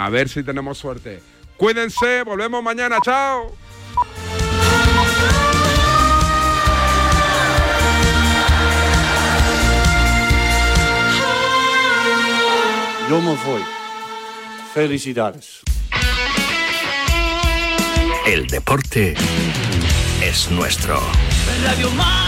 A ver si tenemos suerte. Cuídense, volvemos mañana, chao. Yo me voy. Felicidades. El deporte es nuestro. Radio.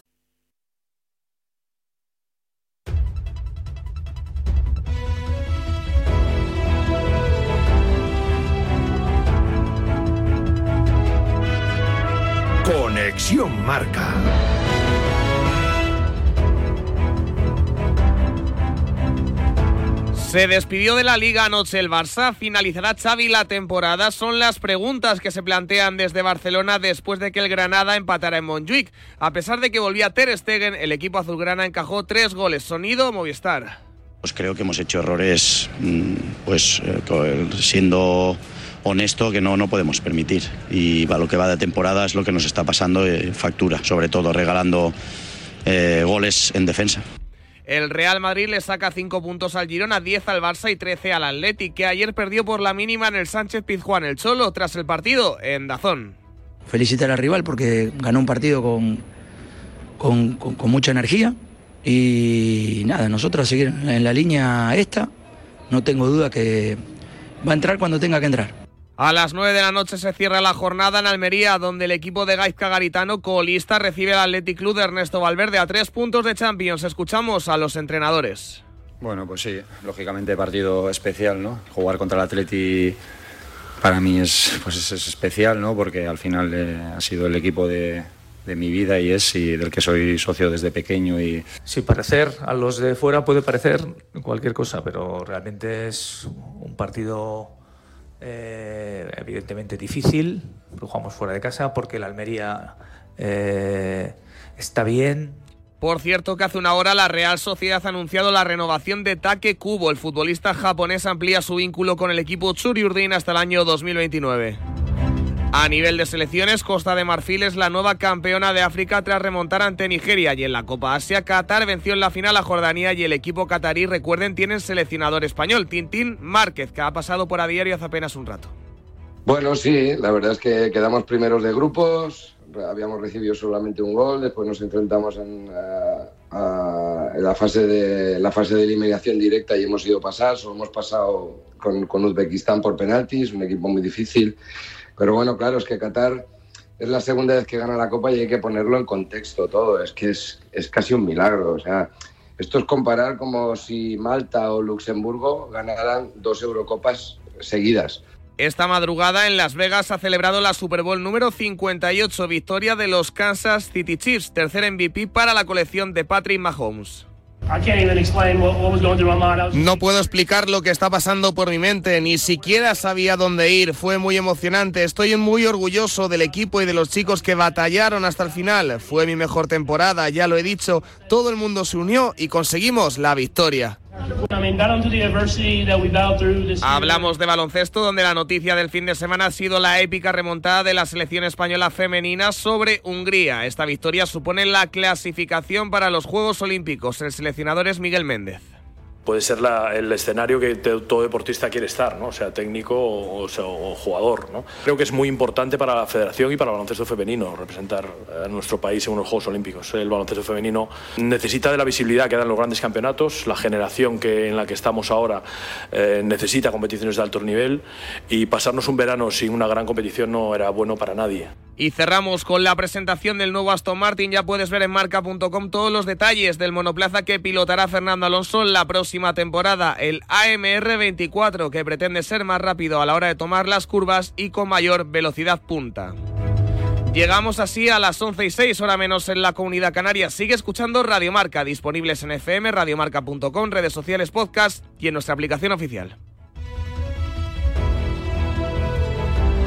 Se despidió de la liga anoche el Barça, finalizará Xavi la temporada. Son las preguntas que se plantean desde Barcelona después de que el Granada empatara en Montjuic. A pesar de que volvía Ter Stegen, el equipo azulgrana encajó tres goles. Sonido Movistar. Pues creo que hemos hecho errores, mm, pues eh, siendo honesto que no, no podemos permitir. Y lo que va de temporada es lo que nos está pasando, eh, factura, sobre todo regalando eh, goles en defensa. El Real Madrid le saca 5 puntos al Girona, 10 al Barça y 13 al Atleti, que ayer perdió por la mínima en el Sánchez Pizjuán el Cholo tras el partido en Dazón. Felicitar al rival porque ganó un partido con, con, con- con mucha energía y nada, nosotros a seguir en la línea esta, no tengo duda que va a entrar cuando tenga que entrar. A las 9 de la noche se cierra la jornada en Almería, donde el equipo de Gaizka Garitano, colista, recibe al Athletic Club de Ernesto Valverde a tres puntos de Champions. Escuchamos a los entrenadores. Bueno, pues sí, lógicamente partido especial, ¿no? Jugar contra el Atleti para mí es, pues es, es especial, ¿no? Porque al final eh, ha sido el equipo de, de mi vida y es y del que soy socio desde pequeño y Sí, parecer a los de fuera puede parecer cualquier cosa, pero realmente es un partido eh, evidentemente difícil. Jugamos fuera de casa porque la Almería eh, está bien. Por cierto que hace una hora la Real Sociedad ha anunciado la renovación de Take Kubo. El futbolista japonés amplía su vínculo con el equipo Urdin hasta el año 2029. A nivel de selecciones, Costa de Marfil es la nueva campeona de África tras remontar ante Nigeria y en la Copa Asia Qatar venció en la final a Jordania y el equipo catarí, recuerden, tienen seleccionador español, Tintín Márquez, que ha pasado por a diario hace apenas un rato. Bueno, sí, la verdad es que quedamos primeros de grupos, habíamos recibido solamente un gol, después nos enfrentamos en, eh, la, fase de, la fase de eliminación directa y hemos ido pasar, solo hemos pasado con Uzbekistán por penaltis, un equipo muy difícil, pero bueno, claro, es que Qatar es la segunda vez que gana la Copa y hay que ponerlo en contexto todo, es que es, es casi un milagro, o sea, esto es comparar como si Malta o Luxemburgo ganaran dos Eurocopas seguidas. Esta madrugada en Las Vegas ha celebrado la Super Bowl número 58, victoria de los Kansas City Chiefs, tercer MVP para la colección de Patrick Mahomes. No puedo explicar lo que está pasando por mi mente, ni siquiera sabía dónde ir, fue muy emocionante, estoy muy orgulloso del equipo y de los chicos que batallaron hasta el final, fue mi mejor temporada, ya lo he dicho, todo el mundo se unió y conseguimos la victoria. Hablamos de baloncesto, donde la noticia del fin de semana ha sido la épica remontada de la selección española femenina sobre Hungría. Esta victoria supone la clasificación para los Juegos Olímpicos. El seleccionador es Miguel Méndez. Puede ser el escenario que todo deportista quiere estar, ¿no? sea técnico o jugador. ¿no? Creo que es muy importante para la federación y para el baloncesto femenino representar a nuestro país en unos Juegos Olímpicos. El baloncesto femenino necesita de la visibilidad que dan los grandes campeonatos, la generación que, en la que estamos ahora eh, necesita competiciones de alto nivel y pasarnos un verano sin una gran competición no era bueno para nadie. Y cerramos con la presentación del nuevo Aston Martin. Ya puedes ver en marca.com todos los detalles del monoplaza que pilotará Fernando Alonso la próxima temporada, el AMR 24, que pretende ser más rápido a la hora de tomar las curvas y con mayor velocidad punta. Llegamos así a las 11 y 6, hora menos en la comunidad canaria. Sigue escuchando Radio Marca, disponibles en FM, radiomarca.com, redes sociales, podcast y en nuestra aplicación oficial.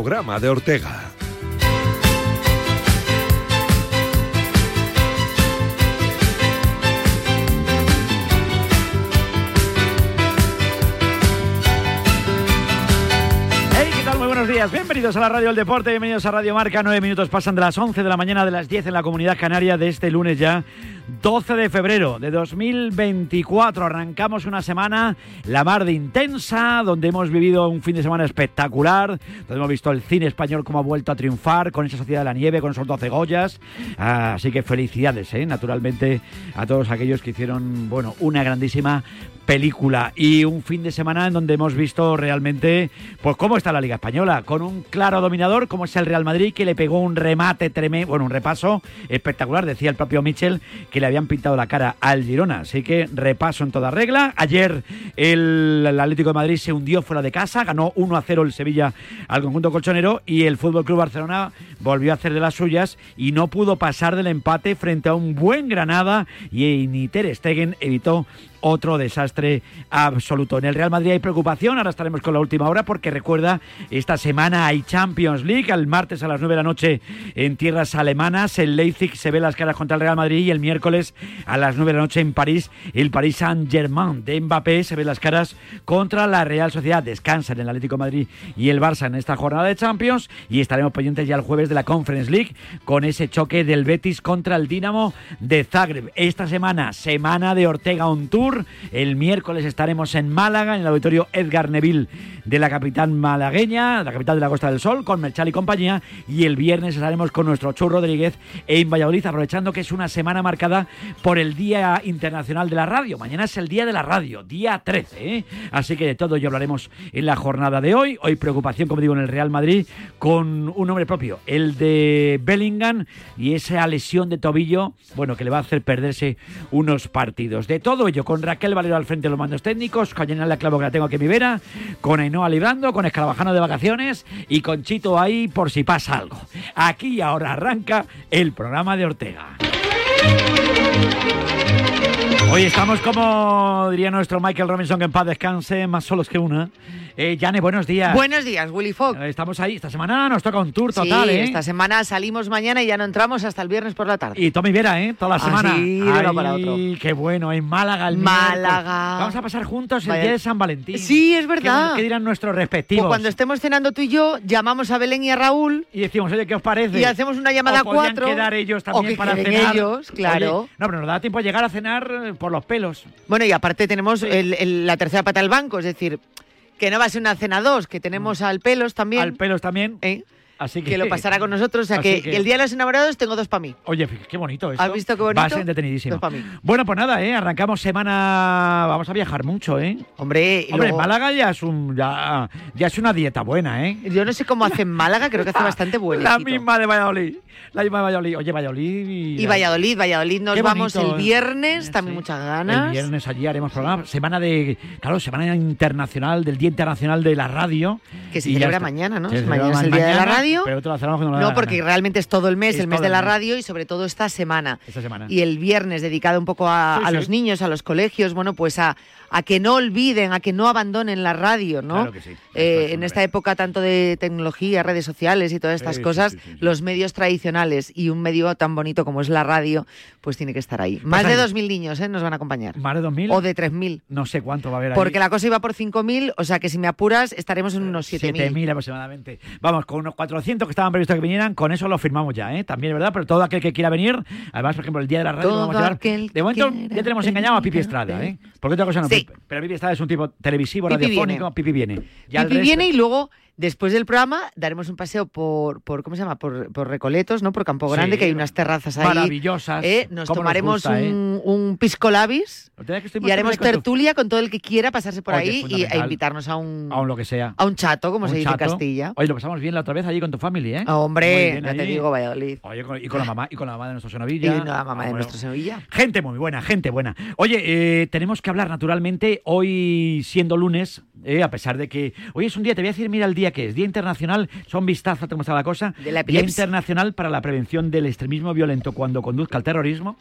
Programa de Ortega. Bienvenidos a la Radio del Deporte, bienvenidos a Radio Marca. Nueve minutos pasan de las 11 de la mañana de las 10 en la Comunidad Canaria de este lunes ya. 12 de febrero de 2024 arrancamos una semana la mar de intensa, donde hemos vivido un fin de semana espectacular, donde hemos visto el cine español como ha vuelto a triunfar con esa Sociedad de la Nieve, con esos 12 Goyas. Ah, así que felicidades, ¿eh? naturalmente, a todos aquellos que hicieron, bueno, una grandísima película y un fin de semana en donde hemos visto realmente pues cómo está la Liga Española, con un claro dominador como es el Real Madrid que le pegó un remate tremendo, bueno, un repaso espectacular, decía el propio Michel que le habían pintado la cara al Girona, así que repaso en toda regla. Ayer el, Atlético de Madrid se hundió fuera de casa, ganó 1 a 0 el Sevilla al conjunto colchonero y el Fútbol Club Barcelona volvió a hacer de las suyas y no pudo pasar del empate frente a un buen Granada y ni Ter Stegen evitó otro desastre absoluto. En el Real Madrid hay preocupación, ahora estaremos con la última hora porque recuerda, esta semana hay Champions League, el martes a las 9 de la noche en tierras alemanas, el Leipzig se ve las caras contra el Real Madrid y el miércoles a las 9 de la noche en París, el Paris Saint-Germain de Mbappé se ve las caras contra la Real Sociedad. Descansan el Atlético Madrid y el Barça en esta jornada de Champions y estaremos pendientes ya el jueves de la Conference League con ese choque del Betis contra el Dinamo de Zagreb. Esta semana, semana de Ortega on Tour el miércoles estaremos en Málaga, en el auditorio Edgar Neville de la capital malagueña, la capital de la Costa del Sol, con Merchal y compañía. Y el viernes estaremos con nuestro Chu Rodríguez en Valladolid, aprovechando que es una semana marcada por el Día Internacional de la Radio. Mañana es el Día de la Radio, día 13. ¿eh? Así que de todo ello hablaremos en la jornada de hoy. Hoy preocupación, como digo, en el Real Madrid con un nombre propio, el de Bellingham y esa lesión de tobillo, bueno, que le va a hacer perderse unos partidos. De todo ello, con Raquel Valero al frente de los mandos técnicos, con Yanela Clavo que la tengo aquí en mi con Ainhoa librando, con Escarabajano de vacaciones y con Chito ahí por si pasa algo. Aquí ahora arranca el programa de Ortega. Hoy estamos como diría nuestro Michael Robinson, que en paz descanse, más solos que una. Eh, Yane, buenos días. Buenos días, Willy Fogg. Eh, Estamos ahí. Esta semana nos toca un tour total, sí, ¿eh? esta semana salimos mañana y ya no entramos hasta el viernes por la tarde. Y Tommy Vera, ¿eh? Toda la Ah, semana. sí, de uno Ay, para otro. Qué bueno, en Málaga el Málaga. miércoles. Vamos a pasar juntos el Vaya- día de San Valentín. Sí, es verdad. ¿Qué, qué dirán nuestros respectivos? Pues cuando estemos cenando tú y yo, llamamos a Belén y a Raúl Y decimos, oye, ¿qué os parece? y hacemos una llamada o podrían cuatro. quedar ellos o también que para cenar. ellos, claro. Oye, no, pero nos da tiempo a llegar a cenar por los pelos. Bueno, y aparte tenemos el- el- la tercera pata del banco, es decir, que no va a ser una cena dos, que tenemos al pelos también. Mm. Al pelos también. ¿eh? Así que, que lo pasará con nosotros. O sea, que, el día de los enamorados tengo dos para mí. Oye, qué bonito esto. ¿Has visto qué bonito? Va a ser entretenidísimo. Dos pa' mí. Bueno, pues nada, ¿eh? Arrancamos semana... Vamos a viajar mucho, ¿eh? Hombre, Hombre, luego- Málaga ya es, un, ya, ya es una dieta buena, ¿eh? Yo no sé cómo hace en Málaga, creo que hace bastante bueno. La misma de Valladolid. La misma de Valladolid. Oye, Valladolid y... Y Valladolid, Valladolid nos vamos el ¿eh? viernes, también muchas ganas. El viernes allí haremos programa. Semana de. Claro, semana internacional, del Día Internacional de la Radio. Que se Y celebra mañana, ¿no? Se Mañana es el Día de la mañana, Radio. Pero te lo No, la porque gana. realmente es todo el mes, Es el mes de la radio y sobre todo esta semana. Esta semana. Y el viernes dedicado un poco a, Sí, a sí. los niños, a los colegios, bueno, pues a, a que no olviden, a que no abandonen la radio, ¿no? Claro que sí. Eh, en esta época tanto de tecnología, redes sociales y todas estas Sí, cosas, sí, sí, sí. los medios tradicionales y un medio tan bonito como es la radio, pues tiene que estar ahí. Más de ahí. 2.000 niños ¿eh? nos van a acompañar. Más de 2.000. O de 3.000. No sé cuánto va a haber ahí. Porque la cosa iba por 5.000, o sea que si me apuras estaremos en unos 7.000. 7.000 aproximadamente. Vamos, con unos 4 400 que estaban previstos que vinieran, con eso lo firmamos ya, ¿eh? También, ¿verdad? Pero todo aquel que quiera venir, además, por ejemplo, el día de la radio, lo Todo vamos a llevar. De momento ya tenemos engañado a Pipi Estrada, ¿eh? Porque otra cosa no. Pero Pipi Estrada es un tipo televisivo, Pipi radiofónico, viene. Pipi viene. Ya Pipi resto- viene y luego, después del programa, daremos un paseo por, por ¿cómo se llama? Por, por Recoletos, ¿no? Por Campo Grande, Sí, que hay unas terrazas ahí. maravillosas. ¿eh? Nos tomaremos gusta, ¿eh? un, un pisco labis y haremos con tertulia con todo el que quiera pasarse por Oye, ahí y, e invitarnos a un, A un lo que sea. a un chato, como Un se dice en. Castilla. Oye, lo pasamos bien la otra vez allí con tu familia, ¿eh? Ah, hombre, bien ya te digo, Valladolid. Oye, con- y con la mamá, y con la mamá de nuestro Y Sonovilla. la mamá de Ah, nuestro bueno. Sevilla. Gente muy buena, gente buena. Oye, eh, tenemos que hablar naturalmente hoy siendo lunes, a pesar de que hoy es un día, te voy a decir, mira el día que es, Día Internacional, son vistazo, cómo está la cosa. De la Día. Internacional para la prevención del extremismo violento cuando conduzca al terrorismo.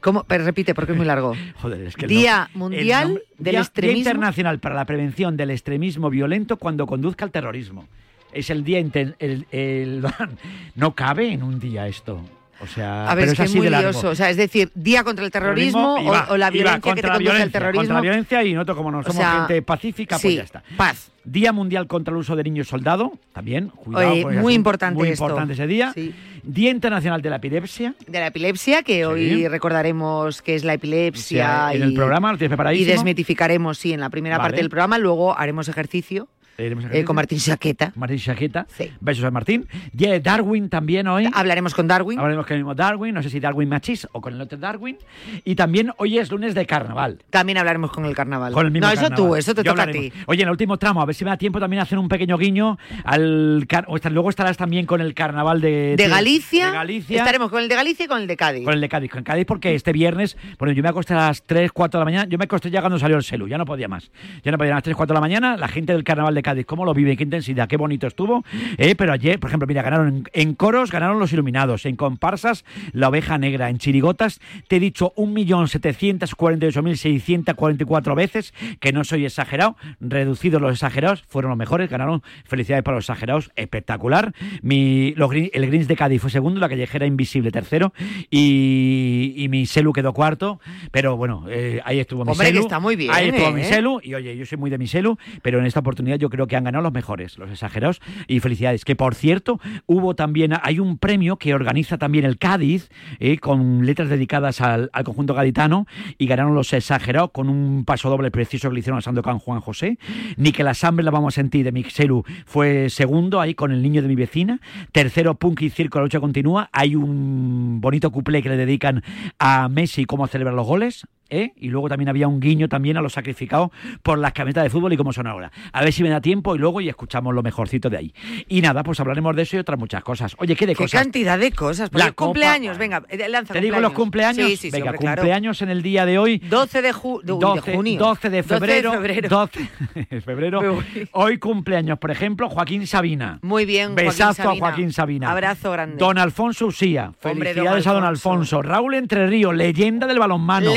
¿Cómo? Pero repite, porque es muy largo. Joder, es que Día el Mundial nombre- del Día- Extremismo. Día Internacional para la prevención del extremismo violento cuando conduzca al terrorismo. Es el día inter- el, el- no cabe en un día esto. O sea, A ver, pero es que es así muy de largo. lioso. O sea, es decir, día contra el terrorismo, y o- va, o, la va violencia que te la conduce al violencia, terrorismo. Contra la violencia y nosotros como no O somos sea, gente pacífica, sí, pues ya está. Paz. Día Mundial contra el uso de niños soldado, también, cuidado. Oye, muy importante Muy esto. importante ese día. Sí. Día Internacional de la Epilepsia. De la epilepsia, que hoy recordaremos que es la epilepsia. Sí, en y, el programa, lo tienes y desmitificaremos, sí, en la primera Vale. parte del programa. Luego haremos ejercicio eh, ejercicio. con Martín Saqueta. Martín Chaqueta. Besos a Martín. Día de Darwin también hoy. Hablaremos con Darwin. Hablaremos con el mismo Darwin, no sé si Darwin Machis o con el otro Darwin. Y también hoy es lunes de carnaval. También hablaremos con el carnaval. Con el mismo no, eso tú, eso te toca a ti. Oye, en el último tramo, a ver si me da tiempo también a hacer un pequeño guiño al. car- o esta- Luego estarás también con el carnaval de. De Galicia, de Galicia. estaremos con el de Galicia y con el de Cádiz. Con el de Cádiz, con Cádiz porque este viernes, bueno, yo me acosté a las 3, 4 de la mañana, yo me acosté ya cuando salió el celu, ya no podía más. Ya no podía a las 3, 4 de la mañana, la gente del carnaval de Cádiz, cómo lo vive, qué intensidad, qué bonito estuvo. Eh, pero ayer, por ejemplo, mira, ganaron en, en coros, ganaron los iluminados, en comparsas, la oveja negra, en chirigotas, te he dicho 1.748.644 veces, que no soy exagerado, reducidos los exagerados, fueron los mejores, ganaron, felicidades para los exagerados, espectacular. Mi, los Green- el Greens de Cádiz fue segundo, la callejera invisible tercero, y, y mi Selu quedó cuarto, pero bueno, eh, ahí estuvo mi Hombre, que Selu. está muy bien, Ahí estuvo ¿eh? mi Selu, y oye, yo soy muy de mi Selu, pero en esta oportunidad yo creo que han ganado los mejores, los exagerados, y felicidades. Que por cierto, hubo también, hay un premio que organiza también el Cádiz, eh, con letras dedicadas al, conjunto gaditano, y ganaron los exagerados con un paso doble precioso que le hicieron a Sandokan Juan José. Niquel Asamble la vamos a sentir de Mixelu fue segundo ahí con el niño de mi vecina. Tercero, Punk y Circo, la lucha continúa. Hay un bonito cuplé que le dedican a Messi cómo celebrar los goles. ¿Eh? Y luego también había un guiño también a los sacrificados por las camisetas de fútbol y cómo son ahora. A ver si me da tiempo y luego y escuchamos lo mejorcito de ahí. Y nada, pues hablaremos de eso y otras muchas cosas. Oye, ¿qué de Qué cosas? cantidad de cosas. La Porque copa, cumpleaños, venga, eh, lanza Te digo los cumpleaños. Sí, sí, sí, Venga, hombre, claro. cumpleaños en el día de hoy. 12 de, ju- de- uy, de 12, junio. 12 de febrero. 12 de febrero. 12 de febrero. Hoy cumpleaños, por ejemplo, Joaquín Sabina. Muy bien, Joaquín Besazo a Sabina. Joaquín Sabina. Abrazo grande. Don Alfonso Usía. Hombre, Felicidades a don Alfonso. Raúl Entre Ríos, leyenda del balonmano.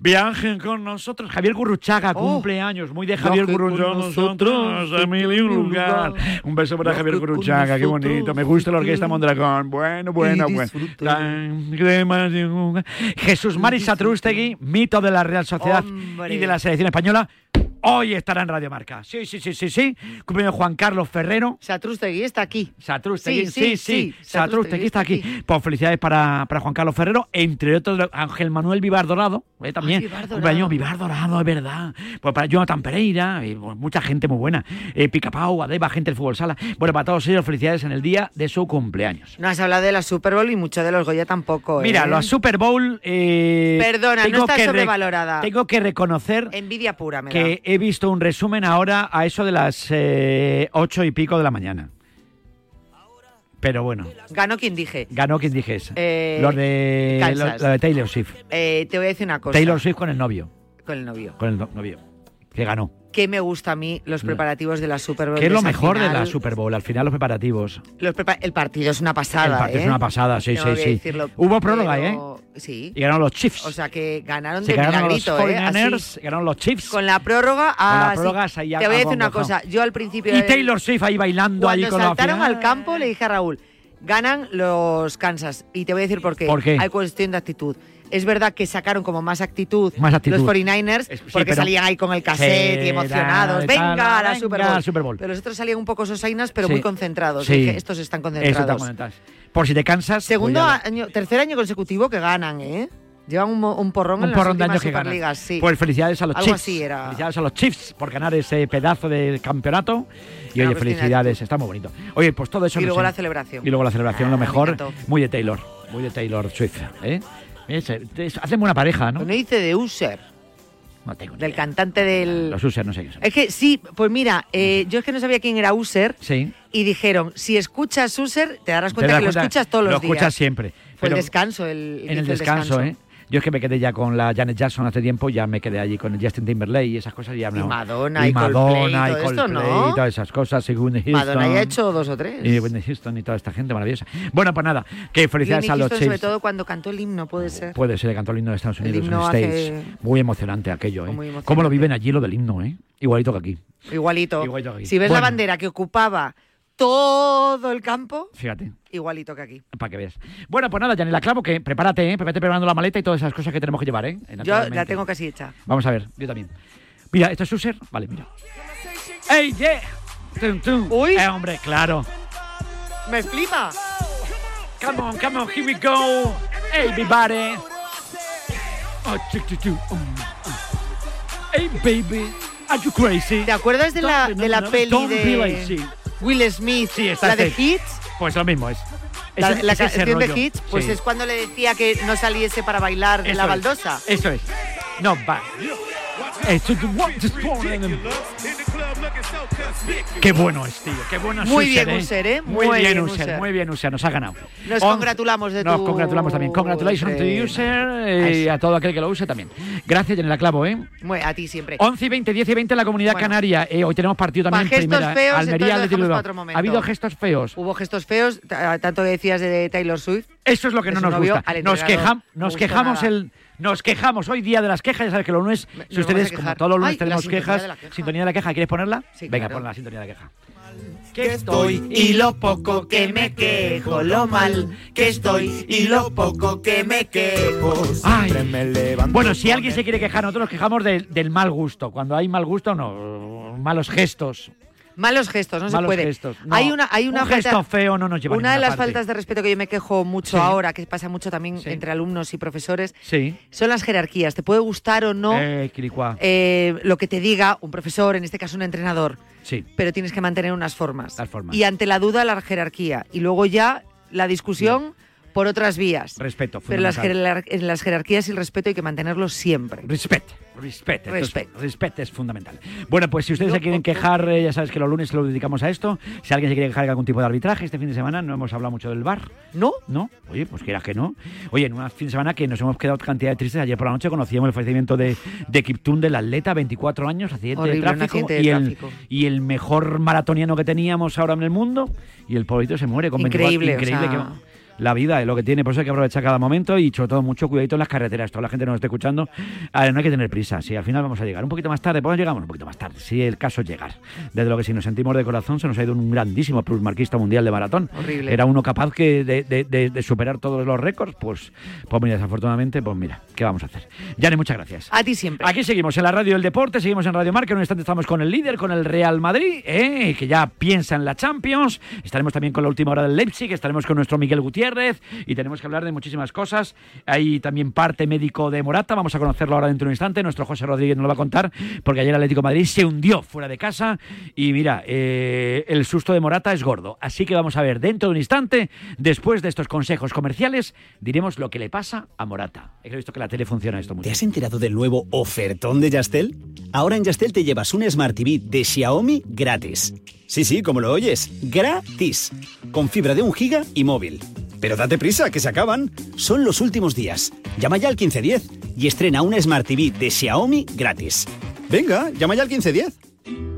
Viajen con nosotros. Javier Gurruchaga, Oh. cumpleaños. Muy de Javier Gurruchaga. nosotros, a mil y un lugar. Un beso para Javier Gurruchaga, qué bonito. Me gusta la orquesta Mondragón. Bueno, bueno, bueno. Jesús Mari Satrústegui, mito de la Real Sociedad y de la selección española. Hoy estará en Radio Marca. Sí, sí, sí, sí, sí. Cumpleaños Juan Carlos Ferrero. Satrústegui está aquí. Satrústegui, Sí, sí, sí, sí. Satrústegui está aquí. Pues felicidades para, para Juan Carlos Ferrero, entre otros Ángel Manuel Vivar Dorado, eh, también. Vivar Dorado. Cumpleaños Vivar Dorado, es verdad. Pues para Jonathan Pereira, y, pues, mucha gente muy buena. Eh, Picapau, Adeba, gente del fútbol sala. Bueno, para todos ellos, felicidades en el día de su cumpleaños. No has hablado de la Super Bowl y mucho de los Goya tampoco. Mira, ¿eh? la Super Bowl. eh, Perdona, no está sobrevalorada. Tengo que reconocer Envidia pura, me que he visto un resumen ahora a eso de las eh, ocho y pico de la mañana. Pero bueno. Ganó quien dije. ganó quien dijese. Eh, los de, lo de Taylor Swift. Eh, te voy a decir una cosa. Taylor Swift con el novio. Con el novio. Con el no- novio. Que ganó. ¿Qué me gusta a mí los preparativos de la Super Bowl? Que es lo mejor de la? Super Bowl. Al final, los preparativos. Los prepa- el partido es una pasada. el partido ¿eh? es una pasada, sí, Tengo sí, sí. decirlo, Hubo prórroga, pero- ¿eh? Sí. Y ganaron los Chiefs. O sea que ganaron Se de ganaron los milagrito, ¿eh? 49ers, Así. ganaron los Chiefs. Con la prórroga, Con la ah, sí. prórroga, se Te voy a decir una cosa. Yo al principio. Y Taylor Swift ahí bailando allí con la saltaron al campo, le dije a Raúl, Ganan los Kansas. Y te voy a decir por qué. ¿Por qué? Hay cuestión de actitud. Es verdad que sacaron como más actitud, Más actitud. los 49ers Es- sí, porque salían ahí con el cassette Sí, y emocionados. venga, tal, a la venga, Super Bowl. Super Bowl. Pero los otros salían un poco sosainas, pero muy concentrados. Dije, estos están concentrados. Por si te cansas. Segundo pues año, tercer año consecutivo que ganan, ¿eh? Llevan un, porrón un en porrón de años que ganan. Sí. Pues felicidades a los Algo Chiefs. así era. Felicidades a los Chiefs por ganar ese pedazo de campeonato. Y oye, de felicidades, está muy bonito. Oye, pues todo eso. Y luego la celebración. Y luego la celebración, Ah, lo me mejor. Muy de Taylor. Muy de Taylor Swift. ¿eh? Hacen buena pareja, ¿no? No dice de User. No tengo Del idea. cantante del. Los User, no sé qué son. Es que sí, pues mira, eh, yo es que no sabía quién era User Sí. y dijeron, si escuchas User, te darás Te cuenta das que cuenta- lo escuchas todos los Lo días. escuchas siempre. Fue Pero el descanso, el, en el descanso, ¿eh? Yo es que me quedé ya con la Janet Jackson hace tiempo, ya me quedé allí con el Justin Timberlake y esas cosas. Ya no. Madonna, y y Coldplay, Madonna, y todo esto, Coldplay, ¿no? y todas esas cosas, según Houston. Madonna ya ha hecho dos o tres. Y Whitney Houston y toda esta gente maravillosa. Bueno, pues nada, que felicidades Whitney a los Houston, sobre todo cuando cantó el himno, puede ser. Puede ser, cantó el himno de Estados Unidos, en States. hace- Muy emocionante aquello, ¿eh? Muy emocionante. ¿Cómo lo viven allí lo del himno, eh? Igualito que aquí. Igualito. Igualito que aquí. Si ves Bueno. la bandera que ocupaba todo el campo, Fíjate. igualito que aquí. Para que veas. Bueno, pues nada, Janela Clavo, que prepárate, ¿eh? Prepárate preparando la maleta y todas esas cosas que tenemos que llevar, ¿eh? Yo la tengo casi hecha. Vamos a ver, yo también. Mira, ¿esto es User? Vale, mira. ¡Ey, yeah! Tum, tum. Uy. Eh, hombre, claro. ¡Me flipa! Come on, come on, here we go. Hey, everybody. Oh, tu. Um, um. Hey, baby. Are you crazy? ¿Te acuerdas de la, de la peli de. Will Smith, Sí, la de. Hits? Pues lo mismo es. La, Ese- la canción de. Hits, pues Sí. es cuando le decía que no saliese para bailar de Eso la es. baldosa. Eso es. No, va. Eh, Qué bueno es, tío. Qué bueno es Muy bien, User, ¿eh? Muy, Muy bien, User. Muy bien, User. Nos ha ganado. Nos On- congratulamos de Nos tu congratulamos también. Congratulations to. User eh, y a todo aquel que lo use también. Gracias, Janela Clavo, ¿eh? A ti siempre. 11 y 20, 10 y 20 en la Comunidad. Canaria. Eh, hoy tenemos partido también en primera. feos, Almería. ¿Ha habido gestos feos? Hubo gestos feos, tanto decías de Taylor Swift. Eso es lo que no nos gusta. Nos, nos quejamos el. Nos quejamos hoy día de las quejas, ya sabes que los lunes, si ustedes, como todos los lunes Ay, tenemos sintonía quejas, de la queja. sintonía de la queja, ¿quieres ponerla? Sí, Venga, claro. pon la sintonía de la queja. Que estoy y lo poco que me quejo, lo mal que estoy y lo poco que me quejo. Ay. Siempre me levanto Bueno, si alguien se quiere quejar, nosotros nos quejamos del mal gusto. Cuando hay mal gusto, no. Malos gestos. Malos gestos, no se puede. gestos. no. Hay una, hay una Un gesto falta- feo no nos lleva a Una de las parte. faltas de respeto que yo me quejo mucho Sí. ahora, que pasa mucho también Sí. entre alumnos y profesores, Sí. son las jerarquías. Te puede gustar o no Eh, eh, lo que te diga un profesor, en este caso un entrenador, Sí. pero tienes que mantener unas formas. Las formas. Y ante la duda, la jerarquía. Y luego ya la discusión por otras vías. Respeto. Pero las, jerar- en las jerarquías y el respeto hay que mantenerlos siempre. Esto es- Respect. respect es fundamental. Bueno, pues si ustedes se quieren quejar, eh, ya sabes que los lunes lo dedicamos a esto. Si alguien se quiere quejar de algún tipo de arbitraje este fin de semana, no hemos hablado mucho del bar. ¿No? ¿No? Oye, pues quieras que no. Oye, en un fin de semana que nos hemos quedado cantidad de tristes. Ayer por la noche conocíamos el fallecimiento de, de Kiptun, del atleta, 24 años, accidente Horrible, de tráfico. accidente de y, el, tráfico. y el mejor maratoniano que teníamos ahora en el mundo. Y el pobrito se muere con 24 Increíble, o Increíble. sea- que- la vida es lo que tiene, por eso hay que aprovechar cada momento y sobre todo mucho cuidadito en las carreteras. Toda la gente nos esté escuchando, a ver, no hay que tener prisa. Si al final vamos a llegar un poquito más tarde, pues llegamos un poquito más tarde. Si el caso es llegar. Desde lo que si nos sentimos de corazón, se nos ha ido un grandísimo plusmarquista mundial de maratón. Horrible. Era uno capaz que de, de- de- de superar todos los récords. Pues, pues mira, desafortunadamente, pues mira, ¿qué vamos a hacer? Yane, muchas gracias. A ti siempre. Aquí seguimos en la radio del deporte, seguimos en Radio Marca. En un instante estamos con el líder, con el Real Madrid, ¿eh? que ya piensa en la Champions. Estaremos también con la última hora del Leipzig, estaremos con nuestro Miguel Gutiérrez y tenemos que hablar de muchísimas cosas. Hay también parte médico de Morata, vamos a conocerlo ahora dentro de un instante. Nuestro José Rodríguez nos lo va a contar, porque ayer el Atlético de Madrid se hundió fuera de casa y mira, eh, el susto de Morata es gordo. Así que vamos a ver dentro de un instante, después de estos consejos comerciales, diremos lo que le pasa a Morata. He visto que la tele funciona esto mucho. ¿Te has enterado del nuevo ofertón de Yastel? Ahora en Yastel te llevas un Smart TV de Xiaomi gratis. Sí, sí, como lo oyes, gratis. Con fibra de un giga y móvil. Pero date prisa, que se acaban. Son los últimos días. Llama ya al 1510 y estrena un Smart TV de Xiaomi gratis. Venga, llama ya al 1510.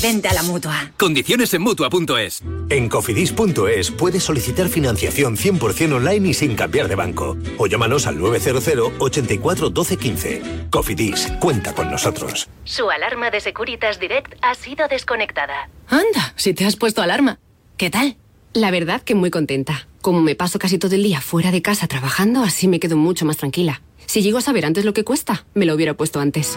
Vente a la mutua. Condiciones en mutua.es. En cofidis.es puedes solicitar financiación 100% online y sin cambiar de banco. O llámanos al 900 84 12 15. Cofidis, cuenta con nosotros. Su alarma de Securitas Direct ha sido desconectada. Anda, si te has puesto alarma. ¿Qué tal? La verdad que muy contenta. Como me paso casi todo el día fuera de casa trabajando, así me quedo mucho más tranquila. Si llego a saber antes lo que cuesta, me lo hubiera puesto antes.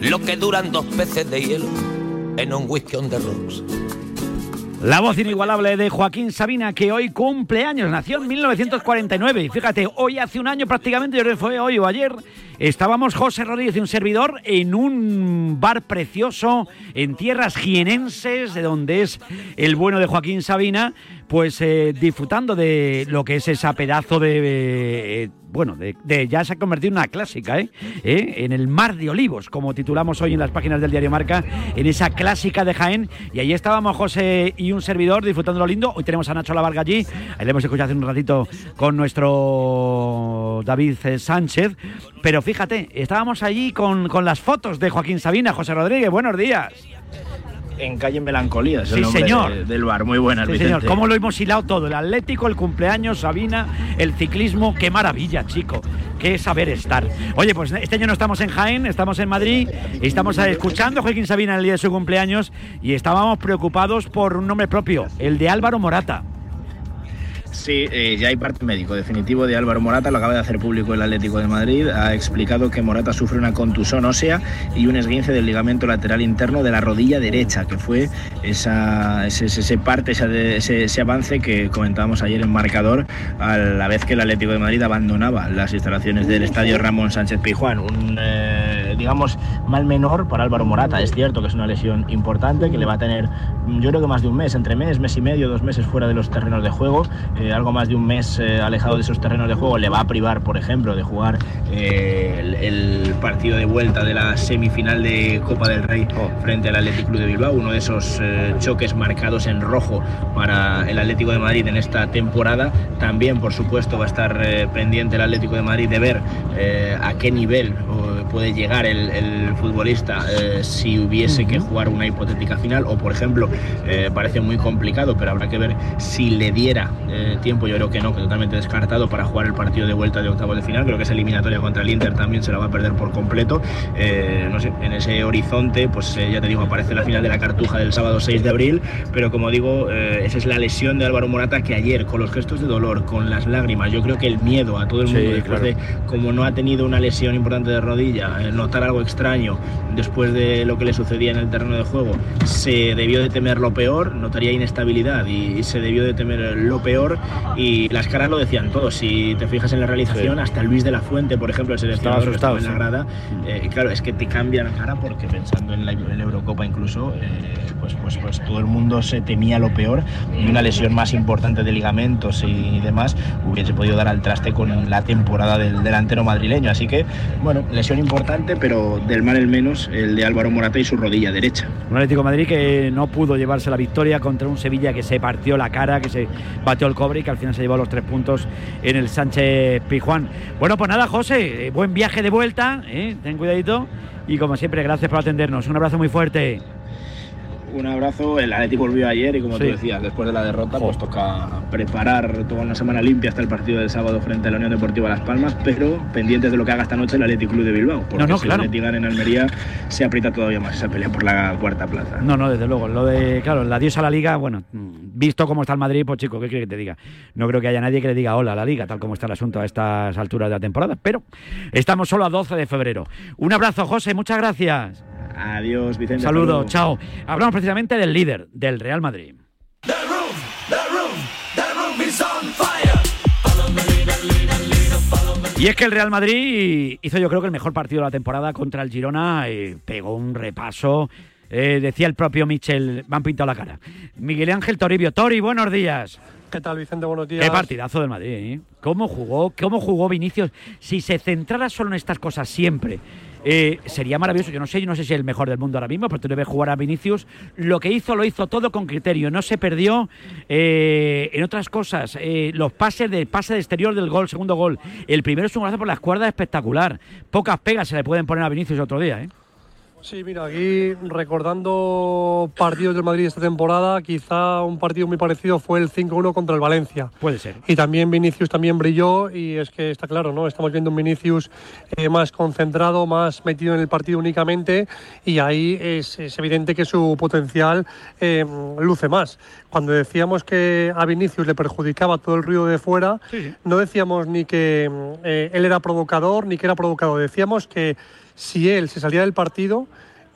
Lo que duran dos peces de hielo en un whisky on the rocks. La voz inigualable de Joaquín Sabina, que hoy cumple años, nació en 1949. Y fíjate, hoy hace un año prácticamente, yo creo que fue hoy o ayer, estábamos José Rodríguez y un servidor en un bar precioso en tierras jienenses, de donde es el bueno de Joaquín Sabina, pues eh, disfrutando de lo que es esa pedazo de... eh, bueno, de, de- ya se ha convertido en una clásica, ¿eh? ¿Eh? En el Mar de Olivos, como titulamos hoy en las páginas del diario Marca, en esa clásica de Jaén. Y ahí estábamos José y un servidor disfrutando lo lindo. Hoy tenemos a Nacho Lavarga allí. Ahí le hemos escuchado hace un ratito con nuestro David eh, Sánchez. Pero fíjate, estábamos allí con, con las fotos de Joaquín Sabina. José Rodríguez, buenos días. En calle Melancolía, es el Sí, nombre señor. de- del bar. Muy buenas, Sí, Vicente. señor, cómo lo hemos hilado todo. El Atlético, el cumpleaños, Sabina, el ciclismo. Qué maravilla, chico. Qué saber estar. Oye, pues este año no estamos en Jaén, estamos en Madrid. y Estamos escuchando a Joaquín Sabina en el día de su cumpleaños y estábamos preocupados por un nombre propio, el de Álvaro Morata. Sí, eh, ya hay parte médico definitivo de Álvaro Morata, lo acaba de hacer público el Atlético de Madrid. Ha explicado que Morata sufre una contusión ósea y un esguince del ligamento lateral interno de la rodilla derecha, que fue esa, ese, ese- ese parte, esa de- ese, ese avance que comentábamos ayer en marcador, a la vez que el Atlético de Madrid abandonaba las instalaciones del estadio Ramón Sánchez Pijuán. Un, eh, digamos, mal menor para Álvaro Morata. Es cierto que es una lesión importante, que le va a tener, yo creo que más de un mes, entre mes, mes y medio, dos meses fuera de los terrenos de juego. Algo más de un mes eh, alejado de esos terrenos de juego le va a privar, por ejemplo, de jugar eh, el, el partido de vuelta de la semifinal de Copa del Rey frente al Atlético Club de Bilbao, uno de esos eh, choques marcados en rojo para el Atlético de Madrid en esta temporada. También, por supuesto, va a estar eh, pendiente el Atlético de Madrid de ver eh, a qué nivel puede llegar el, el futbolista eh, si hubiese que jugar una hipotética final o, por ejemplo, eh, parece muy complicado, pero habrá que ver si le diera eh, tiempo. Yo creo que no, que totalmente descartado para jugar el partido de vuelta de octavos de final. Creo que esa eliminatoria contra el Inter también se la va a perder por completo. No sé, en ese horizonte, pues ya te digo, aparece la final de la Cartuja del sábado 6 de abril, pero como digo, esa es la lesión de Álvaro Morata que ayer, con los gestos de dolor, con las lágrimas, yo creo que el miedo a todo el Sí, mundo después claro. de como no ha tenido una lesión importante de rodilla, eh, notar algo extraño después de lo que le sucedía en el terreno de juego, se debió de temer lo peor, notaría inestabilidad y, se debió de temer lo peor y las caras lo decían todos. Si te fijas en la realización, Sí. hasta Luis de la Fuente, por ejemplo, el seleccionador que asustado, estaba en la grada, eh, claro, es que te cambia la cara porque pensando en la, en la Eurocopa incluso, eh, pues, pues, pues todo el mundo se temía lo peor y una lesión más importante de ligamentos y demás hubiese podido dar al traste con la temporada del delantero madrileño. Así que, bueno, lesión importante, pero del mal el menos, el de Álvaro Morata y su rodilla derecha. Un Atlético Madrid que no pudo llevarse la victoria contra un Sevilla que se partió la cara, que se batió el cobre y que al final se llevó los tres puntos en el Sánchez Pijuán. Bueno, pues nada, José, eh, buen viaje de vuelta, ¿eh? ten cuidadito y como siempre, gracias por atendernos. Un abrazo muy fuerte. Un abrazo. El Atleti volvió ayer y como tú decías, después de la derrota, pues toca preparar toda una semana limpia hasta el partido del sábado frente a la Unión Deportiva Las Palmas, pero pendientes de lo que haga esta noche el Athletic Club de Bilbao. Porque No, no, si claro. el Atleti gana en Almería, se aprieta todavía más esa pelea por la cuarta plaza. No, no, desde luego. Lo de, claro, el adiós a la liga, bueno, visto cómo está el Madrid, pues chico, ¿qué quiere que te diga? No creo que haya nadie que le diga hola a la liga, tal como está el asunto a estas alturas de la temporada, pero estamos solo a 12 de febrero. Un abrazo, José, muchas gracias. Adiós, Vicente. Saludos, luego. chao. Hablamos precisamente del líder, del Real Madrid. Y es que el Real Madrid hizo yo creo que el mejor partido de la temporada contra el Girona, pegó un repaso, eh, decía el propio Michel, me han pintado la cara. Miguel Ángel Toribio, Tori, buenos días. ¿Qué tal, Vicente? Buenos días. Qué partidazo del Madrid, ¿eh? ¿Cómo jugó? ¿Cómo jugó Vinicius? Si se centrara solo en estas cosas siempre, eh, sería maravilloso. Yo no sé, yo no sé si es el mejor del mundo ahora mismo, pero tú le ves jugar a Vinicius. Lo que hizo, lo hizo todo con criterio. No se perdió eh, en otras cosas. Eh, los pases de pase de exterior del gol, segundo gol. El primero es un golazo por las cuerdas espectacular. Pocas pegas se le pueden poner a Vinicius otro día, ¿eh? Sí, mira, aquí recordando partidos del Madrid esta temporada, quizá un partido muy parecido fue el 5-1 contra el Valencia. Puede ser. Y también Vinicius también brilló y es que está claro, ¿no? Estamos viendo un Vinicius eh, más concentrado, más metido en el partido únicamente y ahí es, es evidente que su potencial eh, luce más. Cuando decíamos que a Vinicius le perjudicaba todo el ruido de fuera, no decíamos ni que eh, él era provocador ni que era provocador, decíamos que si él se salía del partido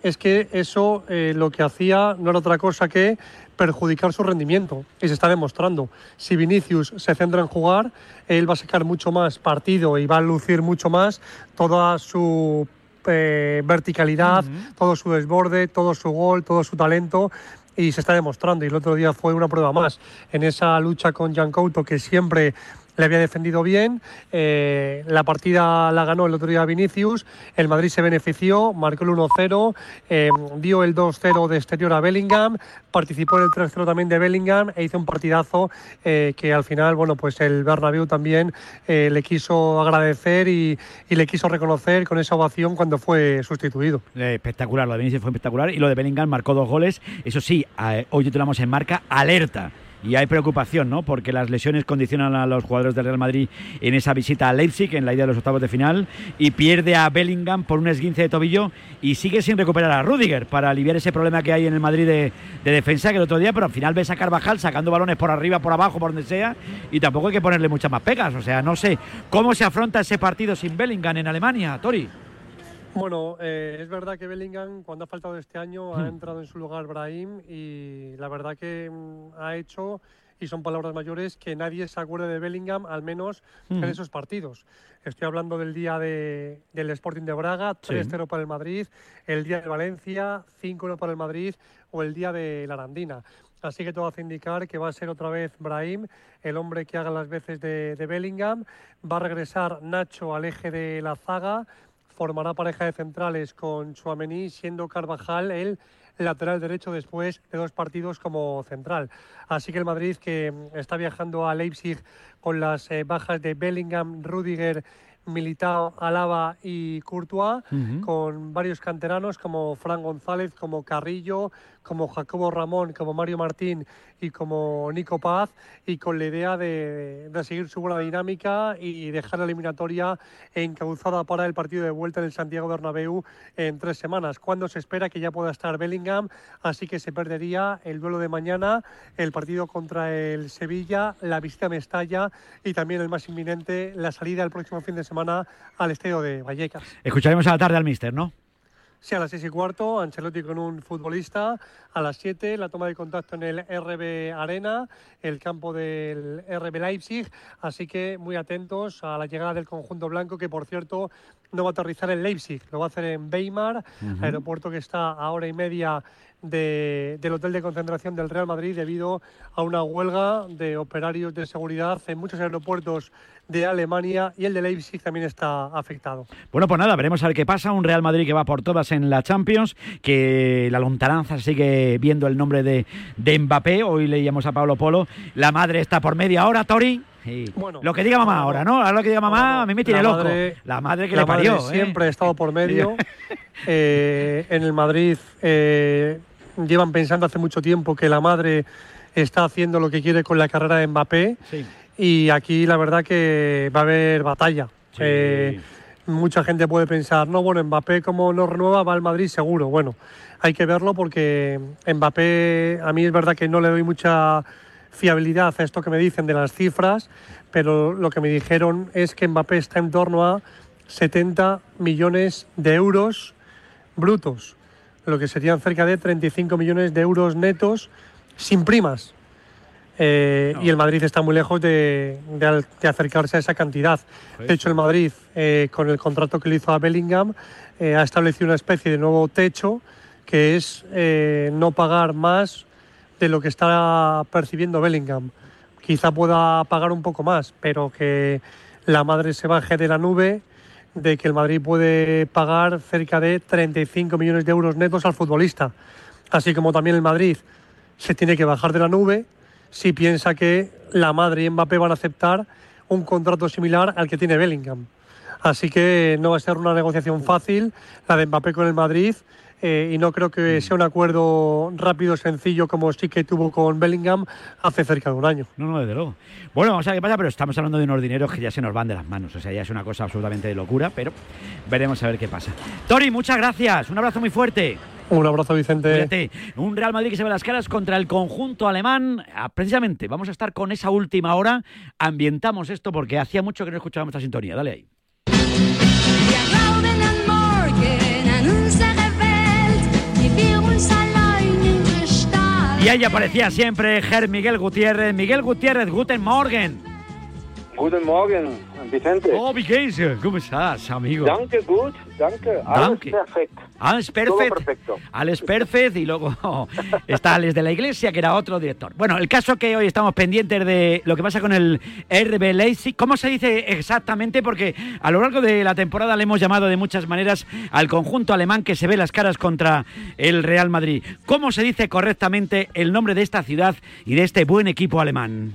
es que eso eh, lo que hacía no era otra cosa que perjudicar su rendimiento y se está demostrando. Si Vinicius se centra en jugar, él va a sacar mucho más partido y va a lucir mucho más toda su eh, verticalidad, todo su desborde, todo su gol, todo su talento y se está demostrando. Y el otro día fue una prueba más en esa lucha con Jan Couto que siempre le había defendido bien. eh, la partida la ganó el otro día Vinicius. El Madrid se benefició, marcó el 1-0, eh, dio el 2-0 de exterior a Bellingham, participó en el 3-0 también de Bellingham e hizo un partidazo eh, que al final, bueno, pues el Bernabéu también le quiso agradecer y, le quiso reconocer con esa ovación cuando fue sustituido. Espectacular, lo de Vinicius fue espectacular y lo de Bellingham marcó dos goles. Eso sí, hoy titulamos en marca alerta. Y hay preocupación, ¿no? Porque las lesiones condicionan a los jugadores del Real Madrid en esa visita a Leipzig, en la ida de los octavos de final, y pierde a Bellingham por un esguince de tobillo y sigue sin recuperar a Rudiger para aliviar ese problema que hay en el Madrid de, de defensa que el otro día, pero al final ves a Carvajal sacando balones por arriba, por abajo, por donde sea, y tampoco hay que ponerle muchas más pegas. O sea, no sé cómo se afronta ese partido sin Bellingham en Alemania, Tori. Bueno, eh, es verdad que Bellingham, cuando ha faltado este año, ha Hmm. entrado en su lugar Brahim y la verdad que mm, ha hecho, y son palabras mayores, que nadie se acuerde de Bellingham, al menos en Hmm. esos partidos. Estoy hablando del día de- del Sporting de Braga, Sí. 3-0 para el Madrid, el día de Valencia, 5-1 para el Madrid o el día de la Arandina. Así que todo hace indicar que va a ser otra vez Brahim, el hombre que haga las veces de, de Bellingham. Va a regresar Nacho al eje de la zaga formará pareja de centrales con Chuamení, siendo Carvajal el lateral derecho después de dos partidos como central. Así que el Madrid que está viajando a Leipzig con las eh, bajas de Bellingham, Rudiger, Militao, Alaba y Courtois, con varios canteranos como Fran González, como Carrillo, como Jacobo Ramón, como Mario Martín y como Nico Paz, y con la idea de, de seguir su buena dinámica y dejar la eliminatoria encauzada para el partido de vuelta en el Santiago Bernabéu en tres semanas, cuando se espera que ya pueda estar Bellingham, así que se perdería el duelo de mañana, el partido contra el Sevilla, la visita a Mestalla y también el más inminente, la salida el próximo fin de semana al estadio de Vallecas. Escucharemos a la tarde al Mister, ¿no? Sí, a las seis y cuarto, Ancelotti con un futbolista. A las 7, la toma de contacto en el RB Arena, el campo del RB Leipzig. Así que muy atentos a la llegada del conjunto blanco, que por cierto no va a aterrizar en Leipzig, lo va a hacer en Weimar, Ujú. aeropuerto que está a hora y media de- del hotel de concentración del Real Madrid debido a una huelga de operarios de seguridad en muchos aeropuertos de Alemania y el de Leipzig también está afectado. Bueno, pues nada, veremos a ver qué pasa. Un Real Madrid que va por todas en la Champions, que la lontananza sigue viendo el nombre de, de Mbappé. Hoy leíamos a Pablo Polo. La madre está por media hora, Tori. Sí. lo que diga mamá ahora, ¿no? Ahora lo que diga mamá, a mí me tiene La loco. madre- la madre que la le parió. madre ¿eh? siempre ha estado por medio. Eh, en el Madrid, eh, llevan pensando hace mucho tiempo que la madre está haciendo lo que quiere con la carrera de Mbappé. Sí. Y aquí la verdad que va a haber batalla. Eh, mucha gente puede pensar, no, bueno, Mbappé como no renueva va al Madrid seguro. Bueno, hay que verlo porque Mbappé, a mí es verdad que no le doy mucha fiabilidad a esto que me dicen de las cifras, pero lo que me dijeron es que Mbappé está en torno a 70 millones de euros brutos, lo que serían cerca de 35 millones de euros netos sin primas. Eh, Y el Madrid está muy lejos de, de de acercarse a esa cantidad. De hecho, el Madrid, eh, con el contrato que le hizo a Bellingham, eh, ha establecido una especie de nuevo techo que es eh, no pagar más de lo que está percibiendo Bellingham. Quizá pueda pagar un poco más, pero que la madre se baje de la nube de que el Madrid puede pagar cerca de 35 millones de euros netos al futbolista. Así como también el Madrid se tiene que bajar de la nube si piensa que la madre y Mbappé van a aceptar un contrato similar al que tiene Bellingham. Así que no va a ser una negociación fácil la de Mbappé con el Madrid eh, y no creo que sea un acuerdo rápido, sencillo como sí que tuvo con Bellingham hace cerca de un año. No, no, desde luego. Bueno, vamos a ver qué pasa, pero estamos hablando de unos dineros que ya se nos van de las manos. O sea, ya es una cosa absolutamente de locura, pero veremos a ver qué pasa. Tori, muchas gracias. Un abrazo muy fuerte. Un abrazo, Vicente. Un Real Madrid que se ve las caras contra el conjunto alemán. Ah, Precisamente, vamos a estar con esa última hora. Ambientamos esto porque hacía mucho que no escuchábamos esta sintonía. Dale ahí. Y ahí aparecía siempre Ger Miguel Gutiérrez. Miguel Gutiérrez, Guten Morgen. Guten Morgen, Vicente. Oh, geht's? ¿Cómo estás, amigo? Danke, gut, danke. Alles Danke. perfekt. Alles Todo perfect. perfecto. Alex Perfect y luego está Alex de la Iglesia, que era otro director. Bueno, el caso que hoy estamos pendientes de lo que pasa con el RB Leipzig. ¿Cómo se dice exactamente? Porque a lo largo de la temporada le hemos llamado de muchas maneras al conjunto alemán que se ve las caras contra el Real Madrid. ¿Cómo se dice correctamente el nombre de esta ciudad y de este buen equipo alemán?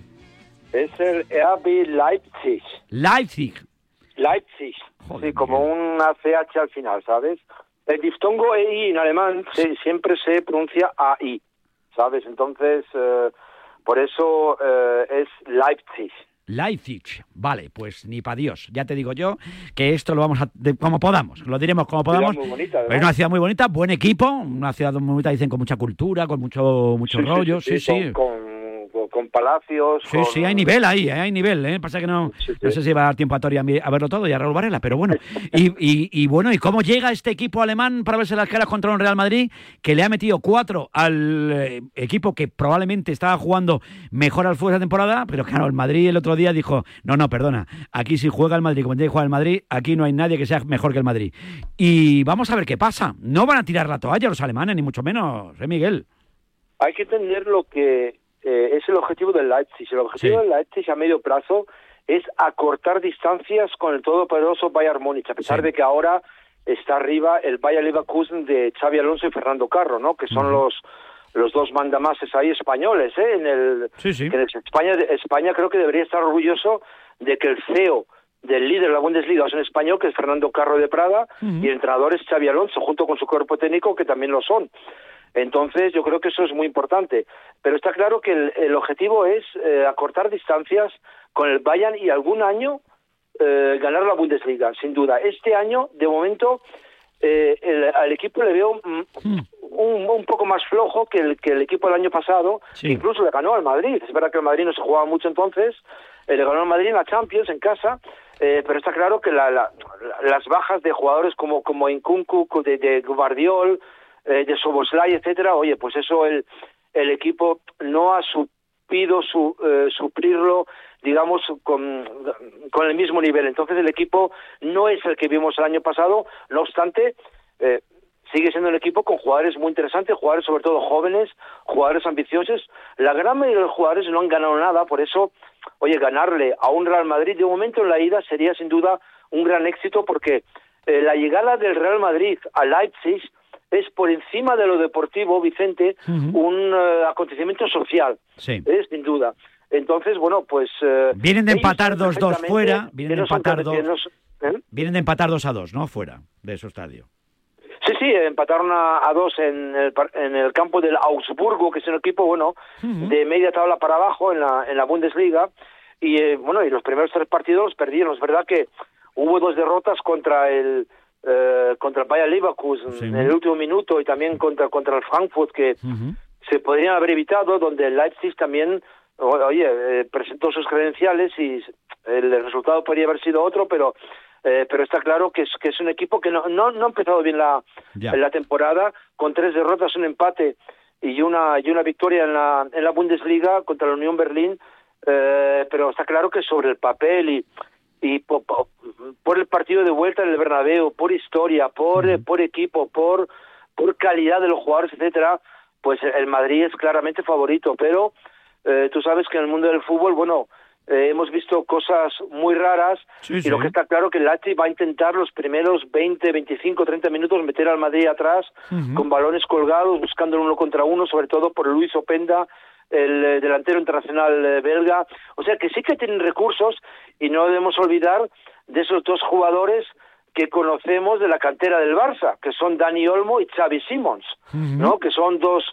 Es el RB Leipzig. Leipzig. Leipzig. sí, como una CH al final, ¿sabes? El diftongo EI en alemán se- siempre se pronuncia AI, ¿sabes? Entonces, eh, por eso eh, es Leipzig. Leipzig. Vale, pues ni para Dios. Ya te digo yo que esto lo vamos a. de- como podamos. Lo diremos como podamos. muy bonita, es una ciudad muy bonita, buen equipo. Una ciudad muy bonita, dicen, con mucha cultura, con mucho, mucho Sí, sí, rollo. Sí, sí. Con, con- con palacios. Sí, con- sí, hay nivel ahí, ¿eh? hay nivel, ¿eh? Pasa que no, no sé si va a dar tiempo a Tori a, verlo todo y a Raúl Varela, pero bueno. Y, y- y bueno, ¿y cómo llega este equipo alemán para verse las caras contra un Real Madrid que le ha metido cuatro al eh, equipo que probablemente estaba jugando mejor al fútbol esta temporada? Pero claro, el Madrid el otro día dijo, no, no, perdona, aquí si juega el Madrid como tiene que jugar el Madrid, aquí no hay nadie que sea mejor que el Madrid. Y vamos a ver qué pasa. No van a tirar la toalla los alemanes, ni mucho menos, ¿eh, Miguel? Hay que entender lo que eh, es el objetivo del Leipzig. El objetivo Sí. del Leipzig a medio plazo es acortar distancias con el todopoderoso Bayern Múnich, a pesar de que ahora está arriba el Bayern Leverkusen de Xavi Alonso y Fernando Carro, ¿no? Que son los los dos mandamases ahí españoles, ¿eh? En el, Sí, sí. que en España, España creo que debería estar orgulloso de que el CEO del líder de la Bundesliga es un español, que es Fernando Carro de Prada, y el entrenador es Xavi Alonso, junto con su cuerpo técnico, que también lo son. Entonces, yo creo que eso es muy importante. Pero está claro que el, el objetivo es eh, acortar distancias con el Bayern y algún año eh, ganar la Bundesliga, sin duda. Este año, de momento, eh, el- al equipo le veo mm, un, un poco más flojo que el, que el equipo del año pasado, incluso le ganó al Madrid. Es verdad que el Madrid no se jugaba mucho entonces, eh, le ganó al Madrid en la Champions, en casa, eh, pero está claro que la- la- la- las bajas de jugadores como, como Nkunku, de, de Guardiol, eh, de Soboslai, etcétera, oye, pues eso el, el equipo no ha supido su, eh, suplirlo, digamos, con, con el mismo nivel. Entonces el equipo no es el que vimos el año pasado, no obstante, eh, sigue siendo un equipo con jugadores muy interesantes, jugadores sobre todo jóvenes, jugadores ambiciosos. La gran mayoría de los jugadores no han ganado nada, por eso, oye, ganarle a un Real Madrid de momento en la ida sería sin duda un gran éxito porque eh, la llegada del Real Madrid a Leipzig es por encima de lo deportivo, Vicente, un eh, acontecimiento social, Sí. es sin duda. Entonces, bueno, pues... eh, Vienen de empatar saben 2-2 perfectamente fuera, vienen de empatar tan- 2 que no son- ¿eh? Vienen de empatar 2 a 2, ¿no? Fuera de su estadio. Sí, sí, empataron a, a dos en el, en el campo del Augsburgo, que es un equipo, bueno, de media tabla para abajo en la, en la Bundesliga. Y eh, bueno, y los primeros tres partidos los perdieron. Es verdad que hubo dos derrotas contra el eh, contra el Bayer Leverkusen en el último minuto y también contra contra el Frankfurt que se podrían haber evitado, donde el Leipzig también, oye, eh, presentó sus credenciales y el resultado podría haber sido otro, pero eh, pero está claro que es que es un equipo que no no, no ha empezado bien la la temporada con tres derrotas, un empate y una y una victoria en la en la Bundesliga contra la Unión Berlín, eh, pero está claro que sobre el papel y y po- po- por, el partido de vuelta en el Bernabéu, por historia, por eh, por equipo, por por calidad de los jugadores, etcétera, pues el Madrid es claramente favorito, pero eh, tú sabes que en el mundo del fútbol, bueno, eh, hemos visto cosas muy raras Sí, y lo que está claro que el Leipzig va a intentar los primeros 20, 25, 30 minutos meter al Madrid atrás con balones colgados, buscando el uno contra uno, sobre todo por Luis Openda, el eh, delantero internacional eh, belga. O sea que sí que tienen recursos y no debemos olvidar de esos dos jugadores que conocemos de la cantera del Barça, que son Dani Olmo y Xavi Simons, ¿no? Que son dos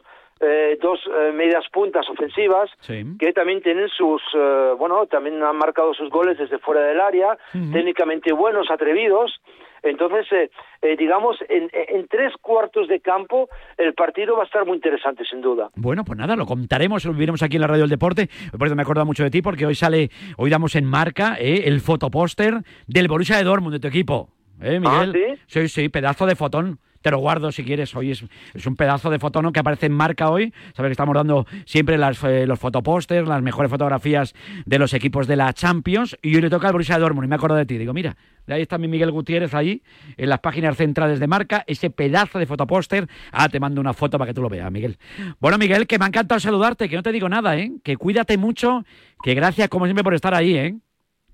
eh, dos eh, medias puntas ofensivas que también tienen sus, eh, bueno, también han marcado sus goles desde fuera del área, técnicamente buenos, atrevidos. Entonces, eh, eh, digamos, en, en tres cuartos de campo el partido va a estar muy interesante, sin duda. Bueno, pues nada, lo contaremos, lo viviremos aquí en la Radio del Deporte. Por eso me acuerdo mucho de ti, porque hoy sale, hoy damos en marca eh, el fotopóster del Borussia de Dortmund, de tu equipo. ¿Eh, Miguel? ¿sí? Sí, sí, pedazo de fotón. Te lo guardo si quieres. Hoy es, es un pedazo de fotón que aparece en marca hoy. Sabes que estamos dando siempre las, eh, los fotopósters, las mejores fotografías de los equipos de la Champions. Y hoy le toca al Borussia Dortmund. Y me acuerdo de ti. Digo, mira, de ahí está mi Miguel Gutiérrez ahí, en las páginas centrales de marca, ese pedazo de fotopóster. Ah, te mando una foto para que tú lo veas, Miguel. Bueno, Miguel, que me ha encantado saludarte, que no te digo nada, ¿eh? Que cuídate mucho, que gracias como siempre por estar ahí, ¿eh?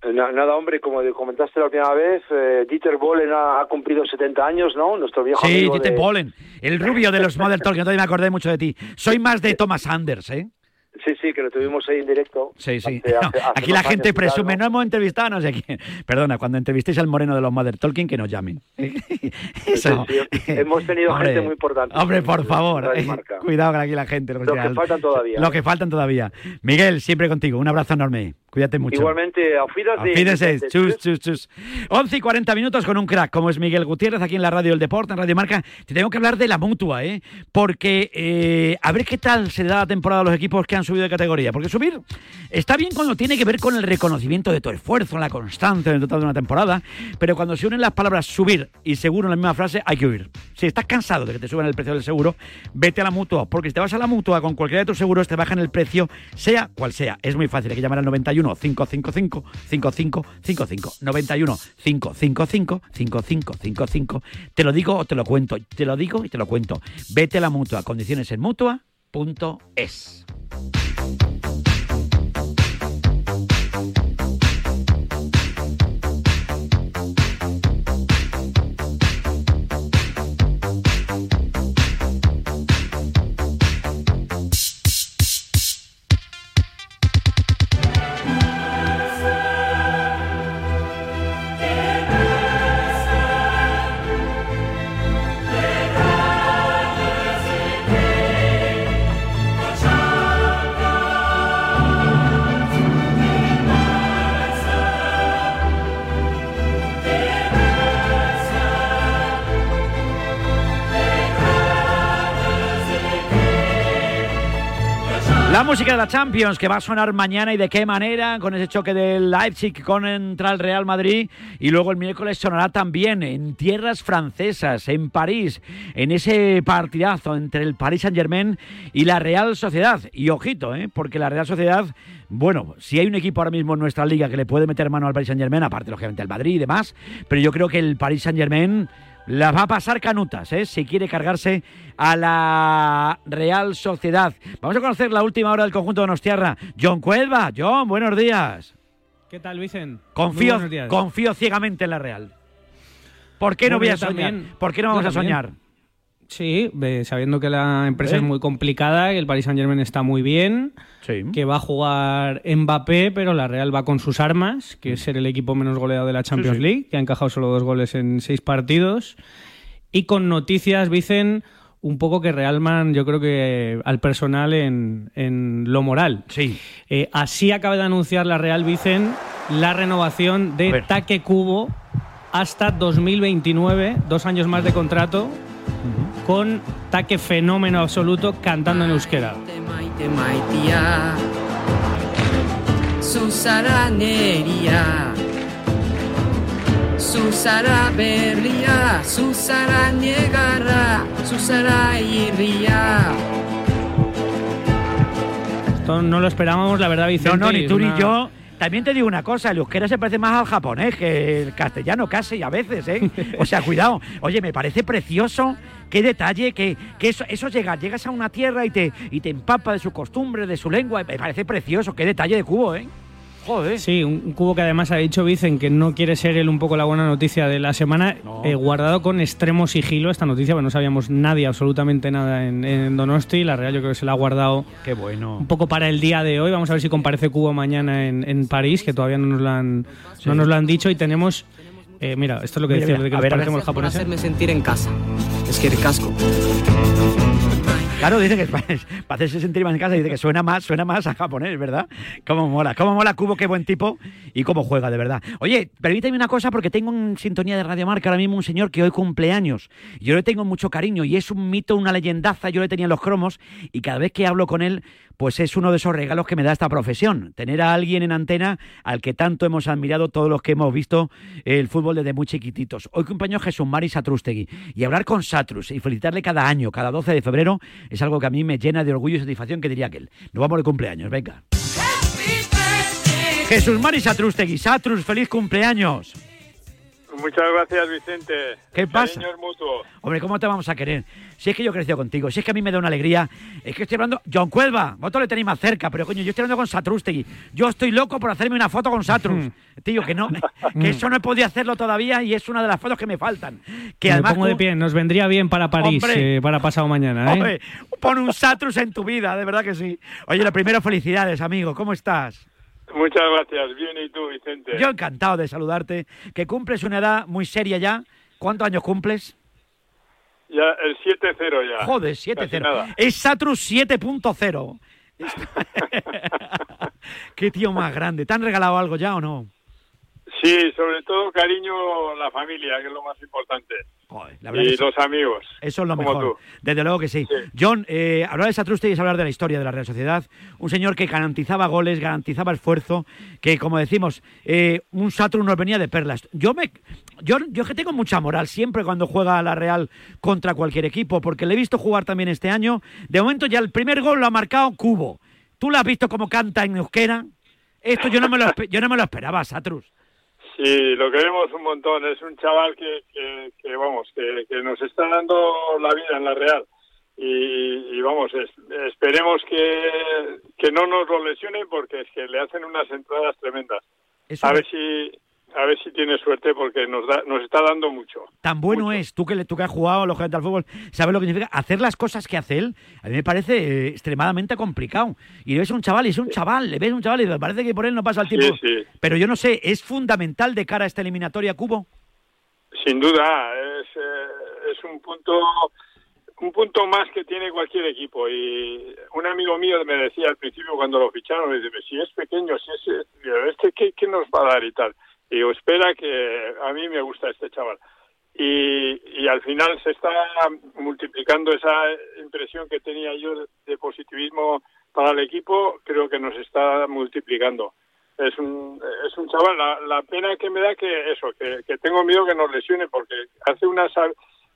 Eh, na- Nada, hombre, como comentaste la última vez, eh, Dieter Bohlen ha, ha cumplido 70 años, ¿no? Nuestro viejo Sí, amigo Dieter de- Bohlen, el rubio de los Mother Talking, no me acordé mucho de ti. Soy más de Thomas Anders, ¿eh? Sí, sí, que lo tuvimos ahí en directo. Sí, sí. hace- hace- hace aquí la gente años presume, ¿no? no hemos entrevistado a no sé quién. Perdona, cuando entrevistéis al moreno de los Mother Talking, que nos llamen. Eso. Sí, sí, hemos tenido Hombre, gente muy importante. Hombre, por favor, cuidado con aquí la gente. Los que faltan todavía. Los que faltan todavía. Miguel, siempre contigo. Un abrazo enorme. Cuídate mucho. Igualmente. Fíjense, chus, chus, chus. 11 y 40 minutos con un crack como es Miguel Gutiérrez aquí en la Radio del Deporte, en Radio Marca. Te tengo que hablar de la mutua, ¿eh? Porque eh, a ver qué tal se da la temporada a los equipos que han subido de categoría. Porque subir está bien cuando tiene que ver con el reconocimiento de tu esfuerzo, la constancia en el total de una temporada. Pero cuando se unen las palabras subir y seguro en la misma frase, hay que huir. Si estás cansado de que te suban el precio del seguro, vete a la mutua. Porque si te vas a la mutua con cualquiera de tus seguros, te bajan el precio, sea cual sea. Es muy fácil. Hay que llamar al 91 555 5555 91 555 5555. Te lo digo o te lo cuento. Te lo digo y te lo cuento. Vete a la mutua. Condiciones en mutua.es. La música de la Champions que va a sonar mañana y de qué manera con ese choque del Leipzig contra el Real Madrid y luego el miércoles sonará también en tierras francesas, en París, en ese partidazo entre el Paris Saint Germain y la Real Sociedad. Y ojito, ¿eh? porque la Real Sociedad, bueno, si hay un equipo ahora mismo en nuestra liga que le puede meter mano al Paris Saint Germain, aparte lógicamente el Madrid y demás, pero yo creo que el Paris Saint Germain las va a pasar canutas, ¿eh? si quiere cargarse a la Real Sociedad. Vamos a conocer la última hora del conjunto de Donostiarra. John Cuelva. John, buenos días. ¿Qué tal, Vicen? Confío, confío ciegamente en la Real. ¿Por qué no voy a soñar? ¿Por qué no vamos a soñar? Sí, sabiendo que la empresa ¿Eh? es muy complicada, que el Paris Saint Germain está muy bien, que va a jugar Mbappé, pero la Real va con sus armas, que es ser el equipo menos goleado de la Champions sí. League, que ha encajado solo dos goles en seis partidos. y con noticias, Vicen, un poco que realman, yo creo que al personal en, en lo moral. Sí. Eh, así acaba de anunciar la Real Vicen la renovación de Taque Cubo hasta 2029, dos años más de contrato, con Taque fenómeno absoluto cantando en euskera. Zuzara berria Zuzara negarra Zuzara irria Esto no lo esperábamos, la verdad, No, Vicente. no, ni es tú ni yo. También te digo una cosa, el euskera se parece más al japonés que el castellano casi a veces, ¿eh? O sea, cuidado. Oye, me parece precioso, qué detalle, que, que eso, eso llega, llegas a una tierra y te, y te empapa de su costumbre, de su lengua, me parece precioso, qué detalle de cubo, ¿eh? Joder. Sí, un, cubo que además ha dicho Vicen que no quiere ser él un poco la buena noticia de la semana, eh, guardado con extremo sigilo esta noticia, porque no sabíamos nadie, absolutamente nada en, en Donosti. La Real yo creo que se la ha guardado Qué bueno. un poco para el día de hoy. Vamos a ver si comparece Cubo mañana en, en París, que todavía no nos lo han, no nos lo han dicho. Y tenemos, eh, mira, esto es lo que Mira, decía, mira, de que a ver, a ver. japoneses. hacerme sentir en casa. Es que casco. Claro, dice que para, hacerse sentir más en casa, dice que suena más, suena más a japonés, ¿verdad? Cómo mola, cómo mola Cubo, qué buen tipo y cómo juega, de verdad. Oye, permíteme una cosa porque tengo en sintonía de Radio Marca ahora mismo un señor que hoy cumpleaños. Yo le tengo mucho cariño y es un mito, una leyendaza, yo le tenía en los cromos y cada vez que hablo con él, pues es uno de esos regalos que me da esta profesión. Tener a alguien en antena al que tanto hemos admirado todos los que hemos visto el fútbol desde muy chiquititos. Hoy cumpleaños Jesús Mari Satrústegui y hablar con Satrus y felicitarle cada año, cada 12 de febrero, es algo que a mí me llena de orgullo y satisfacción que diría aquel. Nos vamos de cumpleaños, venga. Jesús Mari Satrústegui, Satrus, feliz cumpleaños. Muchas gracias, Vicente. ¿Qué El pasa? cariño es mutuo. Hombre, ¿cómo te vamos a querer? Si es que yo he crecido contigo, si es que a mí me da una alegría. Es que estoy hablando. John Cuelva, vosotros le tenéis más cerca, pero coño, yo estoy hablando con Satrústegui. Yo estoy loco por hacerme una foto con Satrus. Tío, que no, que eso no he podido hacerlo todavía y es una de las fotos que me faltan. Que Me además. pongo de pie, nos vendría bien para París, Hombre. eh, para pasado mañana. ¿eh? Hombre, pon un Satrus en tu vida, de verdad que sí. Oye, lo primero, felicidades, amigo. ¿Cómo estás? Muchas gracias. Bien, ¿y tú, Vicente? Yo encantado de saludarte. Que cumples una edad muy seria ya. ¿Cuántos años cumples? Ya, el 7-0 ya. Joder, Casi 7-0. nada. Es Satrus 7.0. Qué tío más grande. ¿Te han regalado algo ya o no? Sí, sobre todo cariño a la familia, que es lo más importante. La y sí. los amigos. Eso es lo como mejor. tú. Desde luego que sí. John, eh, hablar de Satrústegui es hablar de la historia de la Real Sociedad. Un señor que garantizaba goles, garantizaba esfuerzo, que como decimos, eh, un Satrus nos venía de perlas. Yo me, yo, yo que tengo mucha moral siempre cuando juega la Real contra cualquier equipo, porque le he visto jugar también este año. De momento ya el primer gol lo ha marcado Cubo. ¿Tú lo has visto cómo canta en euskera? Esto yo no me lo, yo no me lo esperaba, Satrus. Sí, lo queremos un montón. Es un chaval que, que, que, vamos, que, que nos está dando la vida en la Real. Y, y vamos, es- esperemos que, que no nos lo lesione porque es que le hacen unas entradas tremendas. Eso a ver si a ver si tiene suerte porque nos da, nos está dando mucho. Tan bueno es, tú que, tú que has jugado lógicamente al fútbol, sabes lo que significa hacer las cosas que hace él. A mí me parece eh, extremadamente complicado. Y le ves a un chaval y es un chaval, le ves a un chaval y me parece que por él no pasa el tiempo. sí. Pero yo no sé, ¿es fundamental de cara a esta eliminatoria Cubo? Sin duda, es, eh, es un punto un punto más que tiene cualquier equipo. Y un amigo mío me decía al principio cuando lo ficharon, me dice, si es pequeño, si es, digo, este qué, qué nos va a dar y tal. Y digo, espera que a mí me gusta este chaval. Y, y al final se está multiplicando esa impresión que tenía yo de, positivismo para el equipo, creo que nos está multiplicando. Es un, es un chaval, la, la pena que me da que eso, que, que tengo miedo que nos lesione porque hace unas,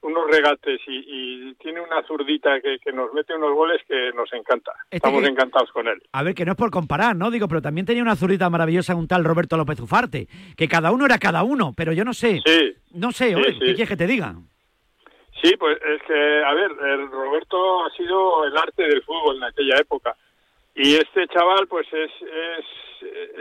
unos regates y, y tiene una zurdita que, que nos mete unos goles que nos encanta. Este Estamos que- encantados con él. A ver, que no es por comparar, ¿no? Digo, pero también tenía una zurita maravillosa un tal Roberto López Ufarte, que cada uno era cada uno, pero yo no sé. Sí. No sé, Sí, oye, sí. ¿qué quieres que te diga? Sí, pues es que, a ver, el Roberto ha sido el arte del fútbol en aquella época. Y este chaval, pues es, es,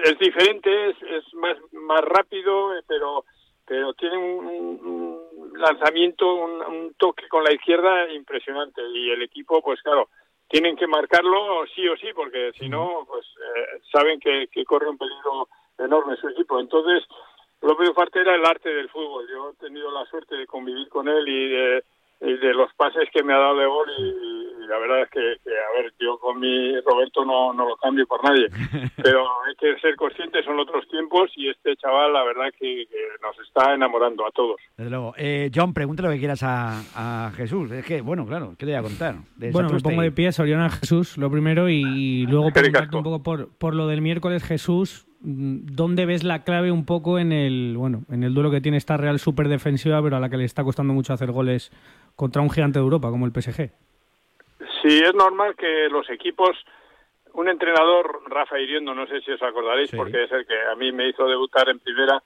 es diferente, es, es más, más rápido, eh, pero, pero tiene un- un lanzamiento, un, un toque con la izquierda impresionante. Y el equipo, pues claro, tienen que marcarlo sí o sí, porque si no, pues eh, saben que, que corre un peligro enorme su equipo. Entonces, López Ufarte era el arte del fútbol. Yo he tenido la suerte de convivir con él y de, y de los pases que me ha dado de gol y, y la verdad es que, que, a ver, con mi Roberto no, no lo cambio por nadie, pero hay que ser conscientes, son otros tiempos y este chaval la verdad que, que nos está enamorando a todos. Desde luego. Eh, John, pregunta lo que quieras a, a Jesús. Es que, bueno, claro, ¿qué te voy a contar? De Bueno, me pongo de pie, Soriana Jesús, lo primero, y luego preguntarte un poco por, por lo del miércoles, Jesús. mm, ¿Dónde ves la clave un poco en el bueno en el duelo que tiene esta Real súper defensiva, pero a la que le está costando mucho hacer goles contra un gigante de Europa como el PSG? Sí, es normal que los equipos, un entrenador, Rafa Hiriendo, no sé si os acordaréis, porque es el que a mí me hizo debutar en primera,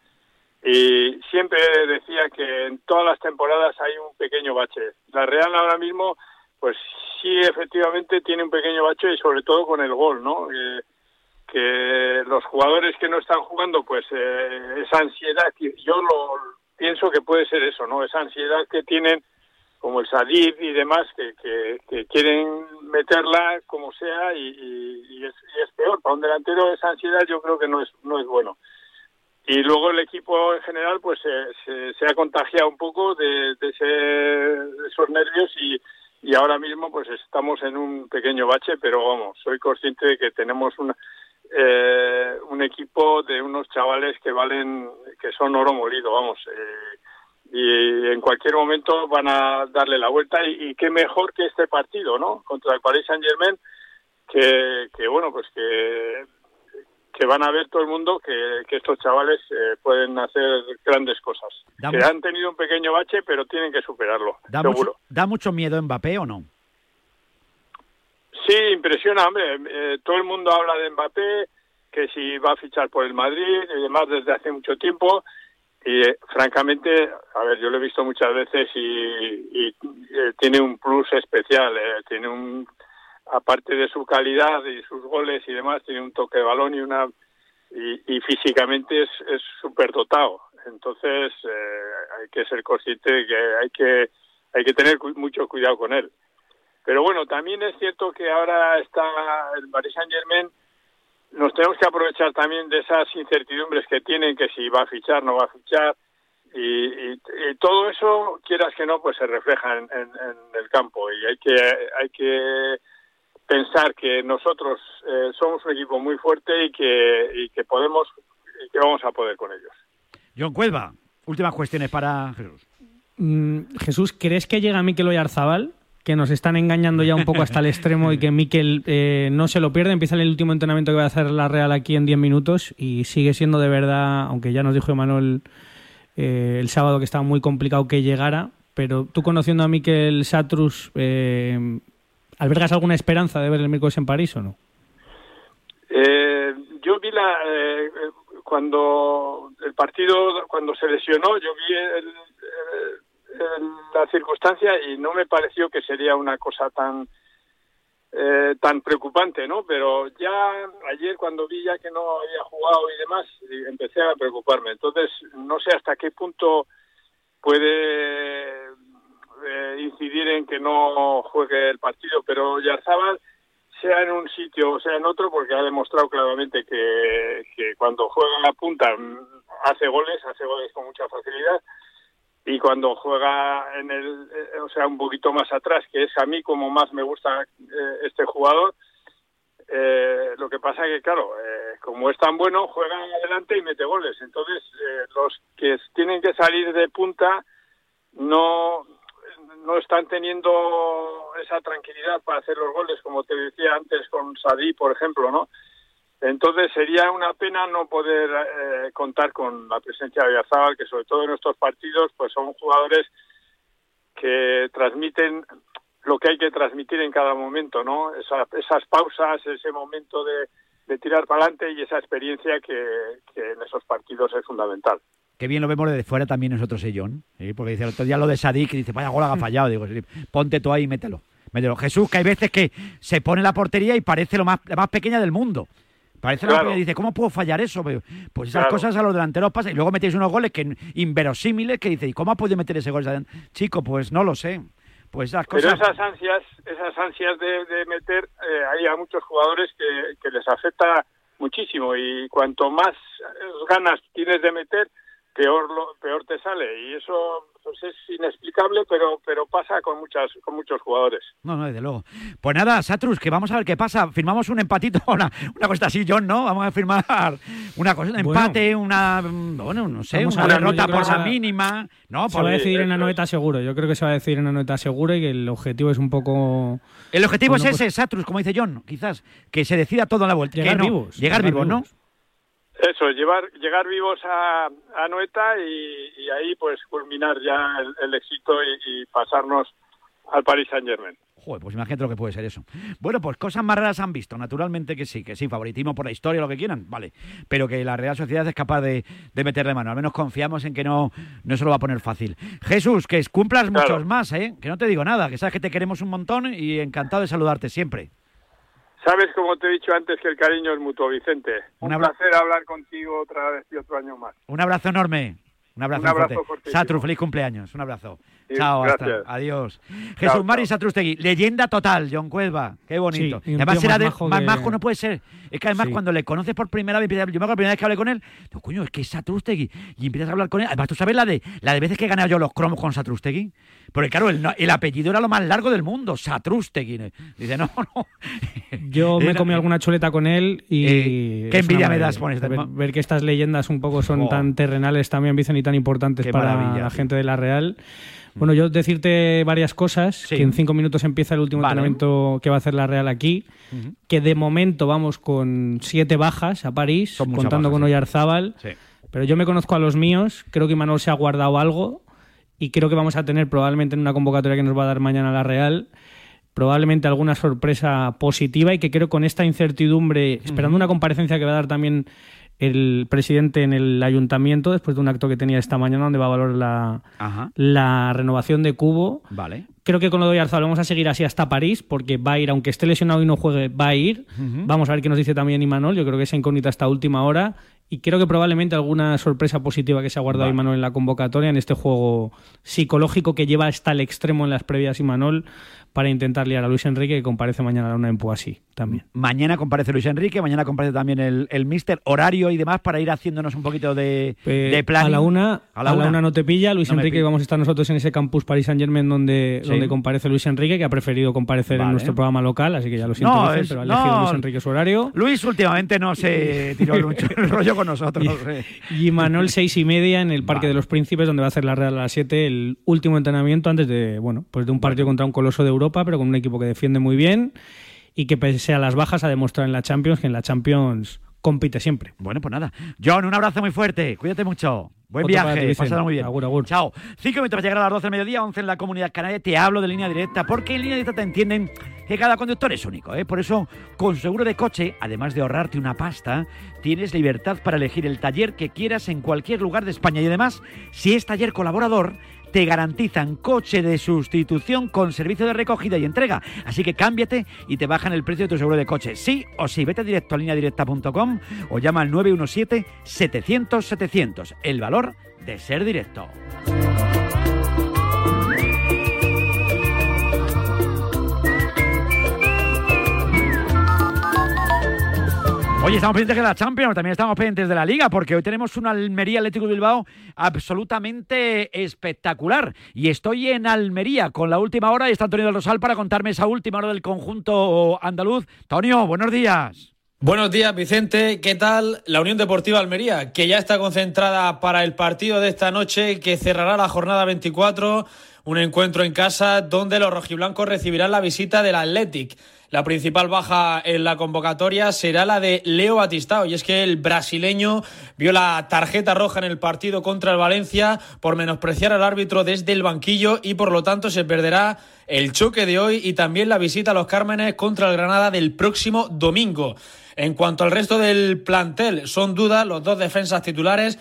y siempre decía que en todas las temporadas hay un pequeño bache. La Real ahora mismo, pues sí, efectivamente tiene un pequeño bache y sobre todo con el gol, ¿no? Eh, que los jugadores que no están jugando, pues eh, esa ansiedad, yo lo pienso que puede ser eso, ¿no? Esa ansiedad que tienen como el Sadid y demás, que, que, quieren meterla como sea y, es, y es peor. Para un delantero esa ansiedad yo creo que no es, no es bueno. Y luego el equipo en general pues se, ha contagiado un poco de, de, ese, de esos nervios y, y ahora mismo pues estamos en un pequeño bache, pero vamos, soy consciente de que tenemos una, eh, un equipo de unos chavales que valen, que son oro molido, vamos. eh, y en cualquier momento van a darle la vuelta y, y qué mejor que este partido, ¿no? Contra el Paris Saint Germain, que, que bueno, pues que, que van a ver todo el mundo que, que estos chavales eh, pueden hacer grandes cosas. Da que mucho- han tenido un pequeño bache, pero tienen que superarlo, ¿Da seguro. mucho, ¿Da mucho miedo Mbappé o no? Sí, impresiona, hombre. Eh, todo el mundo habla de Mbappé, que si va a fichar por el Madrid y demás desde hace mucho tiempo. Y eh, francamente, a ver, yo lo he visto muchas veces y, y, eh, tiene un plus especial. eh, tiene un, aparte de su calidad y sus goles y demás, tiene un toque de balón y una y, físicamente es es súper dotado. Entonces eh, hay que ser consciente de que hay que hay que tener cu- mucho cuidado con él. Pero bueno, también es cierto que ahora está el Paris Saint Germain. Nos tenemos que aprovechar también de esas incertidumbres que tienen, que si va a fichar, no va a fichar. Y, y- y todo eso, quieras que no, pues se refleja en, en- en el campo. Y hay que, hay que pensar que nosotros eh, somos un equipo muy fuerte y que, y que podemos y que vamos a poder con ellos. John Cuelva, últimas cuestiones para Jesús. Mm, Jesús, ¿crees que llega Mikel Oyarzabal? Que nos están engañando ya un poco hasta el extremo y que Mikel eh, no se lo pierde. Empieza el último entrenamiento que va a hacer la Real aquí en 10 minutos y sigue siendo de verdad, aunque ya nos dijo Emanuel eh, el sábado que estaba muy complicado que llegara. Pero tú conociendo a Mikel Satrus, eh, ¿albergas alguna esperanza de ver el miércoles en París o no? Eh, yo vi la eh, cuando el partido cuando se lesionó yo vi el- el- el- la circunstancia y no me pareció que sería una cosa tan eh, tan preocupante no pero ya ayer cuando vi ya que no había jugado y demás empecé a preocuparme. Entonces no sé hasta qué punto puede eh, incidir en que no juegue el partido pero Yarzabal sea en un sitio o sea en otro, porque ha demostrado claramente que, que cuando juega en la punta mm, hace goles, hace goles con mucha facilidad, y cuando juega en el, eh, o sea, un poquito más atrás, que es a mí como más me gusta eh, este jugador, eh, lo que pasa que, claro, eh, como es tan bueno, juega adelante y mete goles. Entonces, los que tienen que salir de punta no no están teniendo esa tranquilidad para hacer los goles, como te decía antes con Sadí, por ejemplo, ¿no? Entonces sería una pena no poder eh, contar con la presencia de Oyarzabal, que sobre todo en estos partidos, pues son jugadores que transmiten lo que hay que transmitir en cada momento, ¿no? Esa- esas pausas, ese momento de, de tirar para adelante y esa experiencia que, que en esos partidos es fundamental. Qué bien lo vemos desde fuera también nosotros, ¿eh, John? Porque dice el otro día lo de Sadik y dice, vaya gol ha fallado. Digo, ponte tú ahí y mételo. Mételo. Jesús, que hay veces que se pone la portería y parece lo más, la más pequeña del mundo. Parece Claro. pequeña. Dice, ¿cómo puedo fallar eso? Pues esas Claro. cosas a los delanteros pasan. Y luego metéis unos goles que inverosímiles que dice, ¿y cómo ha podido meter ese gol? Chico, pues no lo sé. Pues esas Pero esas ansias, esas ansias de, de meter, eh, hay a muchos jugadores que, que les afecta muchísimo y cuanto más ganas tienes de meter, peor lo, peor te sale y eso pues es inexplicable pero pero pasa con muchas con muchos jugadores No, no, desde luego. Pues nada, Satrus, que vamos a ver qué pasa. Firmamos un empatito, una, una cosa así, John, ¿no? Vamos a firmar una cosa, un Bueno. empate, una, bueno, no sé, una derrota por la mínima. No, se va a decidir en la noeta seguro. Yo creo que se va a decidir en la noeta seguro y que el objetivo es un poco. El objetivo Bueno, es pues- ese, Satrus, como dice John, quizás, que se decida todo en la vuelta. Llegar que no, vivos, Llegar, llegar vivos, ¿no? Eso llevar llegar vivos a, a Noeta y, y ahí pues culminar ya el, el éxito y, y pasarnos al Paris Saint Germain Joder, pues imagínate lo que puede ser eso. Bueno, pues cosas más raras han visto, naturalmente que sí, que sí, favoritismo por la historia, lo que quieran, vale. Pero que la Real Sociedad es capaz de, de meterle mano. Al menos confiamos en que no, no se lo va a poner fácil. Jesús, que cumplas Claro. muchos más, ¿eh? Que no te digo nada, que sabes que te queremos un montón y encantado de saludarte siempre. Sabes como te he dicho antes que el cariño es mutuo Vicente un, placer hablar contigo otra vez y otro año más Un abrazo enorme. Un abrazo, Un abrazo fuerte. Satru, feliz cumpleaños. Un abrazo. Sí, Chao, hasta. gracias. Adiós. Chao, Jesús Mari. Satrustegui, leyenda total, John Cuelva. Qué bonito. Sí, además era de majo más majo no puede ser. Es que además Sí. cuando le conoces por primera vez, yo me acuerdo la primera vez que hablé con él, digo, coño, es que es Satrustegui. Y empiezas a hablar con él. Además, tú sabes la de la de veces que he ganado yo los cromos con Satrustegui. Porque claro, el, apellido era lo más largo del mundo, Satrustegui. Dice, no, no. Yo me comí alguna chuleta con él y. Eh, qué envidia me das este Ver, que estas leyendas un poco son Oh. tan terrenales también, Vicen, y tan importantes Qué para maravilla, la tío. gente de la Real. Bueno, yo decirte varias cosas, Sí. que en cinco minutos empieza el último Vale. entrenamiento que va a hacer la Real aquí, que de momento vamos con siete bajas a París, Son contando bajas, con. Oyarzábal, Sí. pero yo me conozco a los míos, creo que Imanol se ha guardado algo y creo que vamos a tener probablemente en una convocatoria que nos va a dar mañana la Real probablemente alguna sorpresa positiva y que creo con esta incertidumbre, esperando una comparecencia que va a dar también el presidente en el ayuntamiento después de un acto que tenía esta mañana donde va a valorar la, Ajá. la renovación de Cubo. Vale. Creo que con lo de Oyarzabal vamos a seguir así hasta París, porque va a ir, aunque esté lesionado y no juegue, va a ir. Vamos a ver qué nos dice también Imanol. Yo creo que esa incógnita hasta última hora. Y creo que probablemente alguna sorpresa positiva que se ha guardado Vale. Imanol en la convocatoria, en este juego psicológico que lleva hasta el extremo en las previas Imanol, para intentar liar a Luis Enrique, que comparece mañana a la una en Poissy también. Mañana comparece Luis Enrique, mañana comparece también el, el Mister, horario y demás para ir haciéndonos un poquito de, Eh, de planning. a la una, a la una. no te pilla. Luis No Enrique, vamos a estar nosotros en ese campus Paris Saint Germain donde, Sí. donde comparece Luis Enrique, que ha preferido comparecer Vale. en nuestro programa local, así que ya lo siento, No, es- pero ha no. elegido Luis Enrique su horario. Luis últimamente no se tiró el rollo con nosotros. Y Manuel seis y media en el Parque Vale. de los Príncipes, donde va a hacer la Real a las 7, el último entrenamiento antes de, bueno, pues de un partido contra un coloso de Europa, pero con un equipo que defiende muy bien y que pese a las bajas ha demostrado en la Champions que en la Champions compite siempre. Bueno, pues nada. John, un abrazo muy fuerte. Cuídate mucho. Buen viaje. Pásalo muy bien. Agur, agur. Chao. Cinco minutos para llegar a las 12 del mediodía, 11 en la comunidad canaria. Te hablo de línea directa, porque en línea directa te entienden que cada conductor es único. ¿eh? Por eso, con seguro de coche, además de ahorrarte una pasta, tienes libertad para elegir el taller que quieras en cualquier lugar de España. Y además, si es taller colaborador, te garantizan coche de sustitución con servicio de recogida y entrega. Así que cámbiate y te bajan el precio de tu seguro de coche. Sí o sí, vete directo a lineadirecta.com o llama al 917-700-700. El valor de ser directo. Oye, estamos pendientes de la Champions, también estamos pendientes de la Liga, porque hoy tenemos un Almería Atlético de Bilbao absolutamente espectacular. Y estoy en Almería con la última hora y está Antonio del Rosal para contarme esa última hora del conjunto andaluz. Antonio, buenos días. Buenos días, Vicente. ¿Qué tal la Unión Deportiva Almería? Que ya está concentrada para el partido de esta noche que cerrará la jornada 24. Un encuentro en casa donde los rojiblancos recibirán la visita del Athletic. La principal baja en la convocatoria será la de Leo Batistao. Y es que el brasileño vio la tarjeta roja en el partido contra el Valencia por menospreciar al árbitro desde el banquillo y por lo tanto se perderá el choque de hoy y también la visita a los Cármenes contra el Granada del próximo domingo. En cuanto al resto del plantel, son dudas los dos defensas titulares.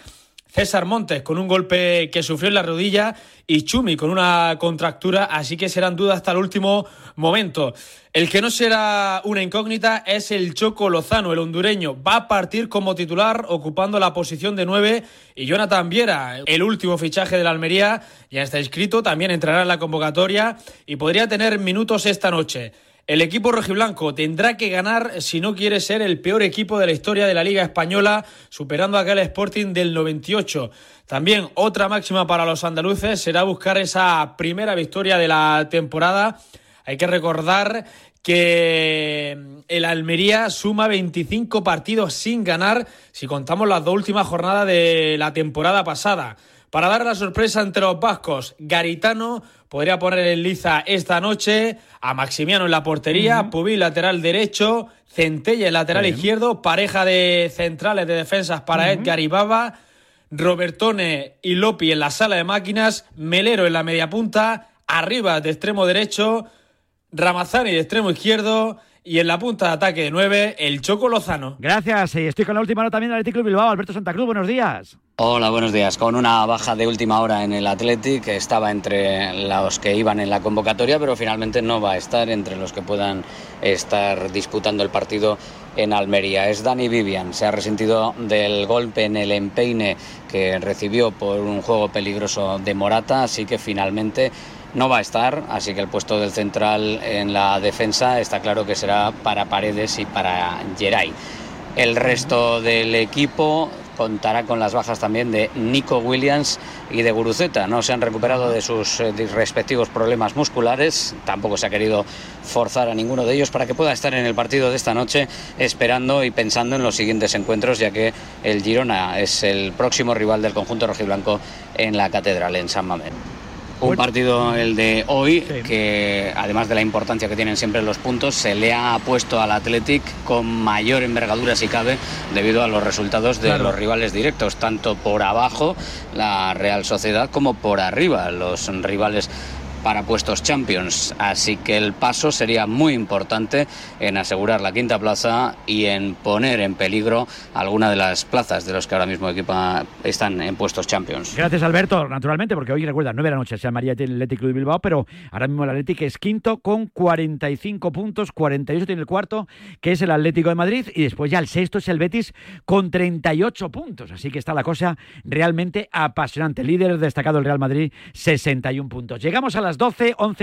César Montes con un golpe que sufrió en la rodilla y Chumi con una contractura, así que serán dudas hasta el último momento. El que no será una incógnita es el Choco Lozano, el hondureño. Va a partir como titular ocupando la posición de nueve y Jonathan Viera, el último fichaje de la Almería, ya está inscrito, también entrará en la convocatoria y podría tener minutos esta noche. El equipo rojiblanco tendrá que ganar si no quiere ser el peor equipo de la historia de la Liga Española, superando aquel Sporting del 98. También otra máxima para los andaluces será buscar esa primera victoria de la temporada. Hay que recordar que el Almería suma 25 partidos sin ganar si contamos las dos últimas jornadas de la temporada pasada. Para dar la sorpresa entre los vascos, Garitano podría poner en liza esta noche a Maximiano en la portería, Pubil lateral derecho, Centella en lateral Bien. izquierdo, pareja de centrales de defensas para Edgar y Baba, Robertone y Lopi en la sala de máquinas, Melero en la media punta, arriba de extremo derecho, Ramazani de extremo izquierdo y en la punta de ataque de 9, el Choco Lozano. Gracias. Y estoy con la última nota también del Atlético de Bilbao. Alberto Santa Cruz, buenos días. Hola, buenos días. Con una baja de última hora en el Athletic, estaba entre los que iban en la convocatoria, pero finalmente no va a estar entre los que puedan estar disputando el partido en Almería. Es Dani Vivian, se ha resentido del golpe en el empeine que recibió por un juego peligroso de Morata, así que finalmente no va a estar, así que el puesto del central en la defensa está claro que será para Paredes y para Geray. El resto del equipo contará con las bajas también de Nico Williams y de Guruceta. No se han recuperado de sus eh, respectivos problemas musculares, tampoco se ha querido forzar a ninguno de ellos para que pueda estar en el partido de esta noche esperando y pensando en los siguientes encuentros, ya que el Girona es el próximo rival del conjunto rojiblanco en la Catedral, en San Mamés. Un partido, el de hoy, que además de la importancia que tienen siempre los puntos, se le ha puesto al Athletic con mayor envergadura, si cabe, debido a los resultados de Claro. los rivales directos, tanto por abajo, la Real Sociedad, como por arriba, los rivales para puestos Champions. Así que el paso sería muy importante en asegurar la quinta plaza y en poner en peligro alguna de las plazas de los que ahora mismo equipa, están en puestos Champions. Gracias, Alberto. Naturalmente, porque hoy recuerda, 9 de la noche se llamaría el Atlético Club de Bilbao, pero ahora mismo el Atlético es quinto con 45 puntos, 48 tiene el cuarto, que es el Atlético de Madrid, y después ya el sexto es el Betis con 38 puntos. Así que está la cosa realmente apasionante. Líder destacado el Real Madrid, 61 puntos. Llegamos a las 12, 11 en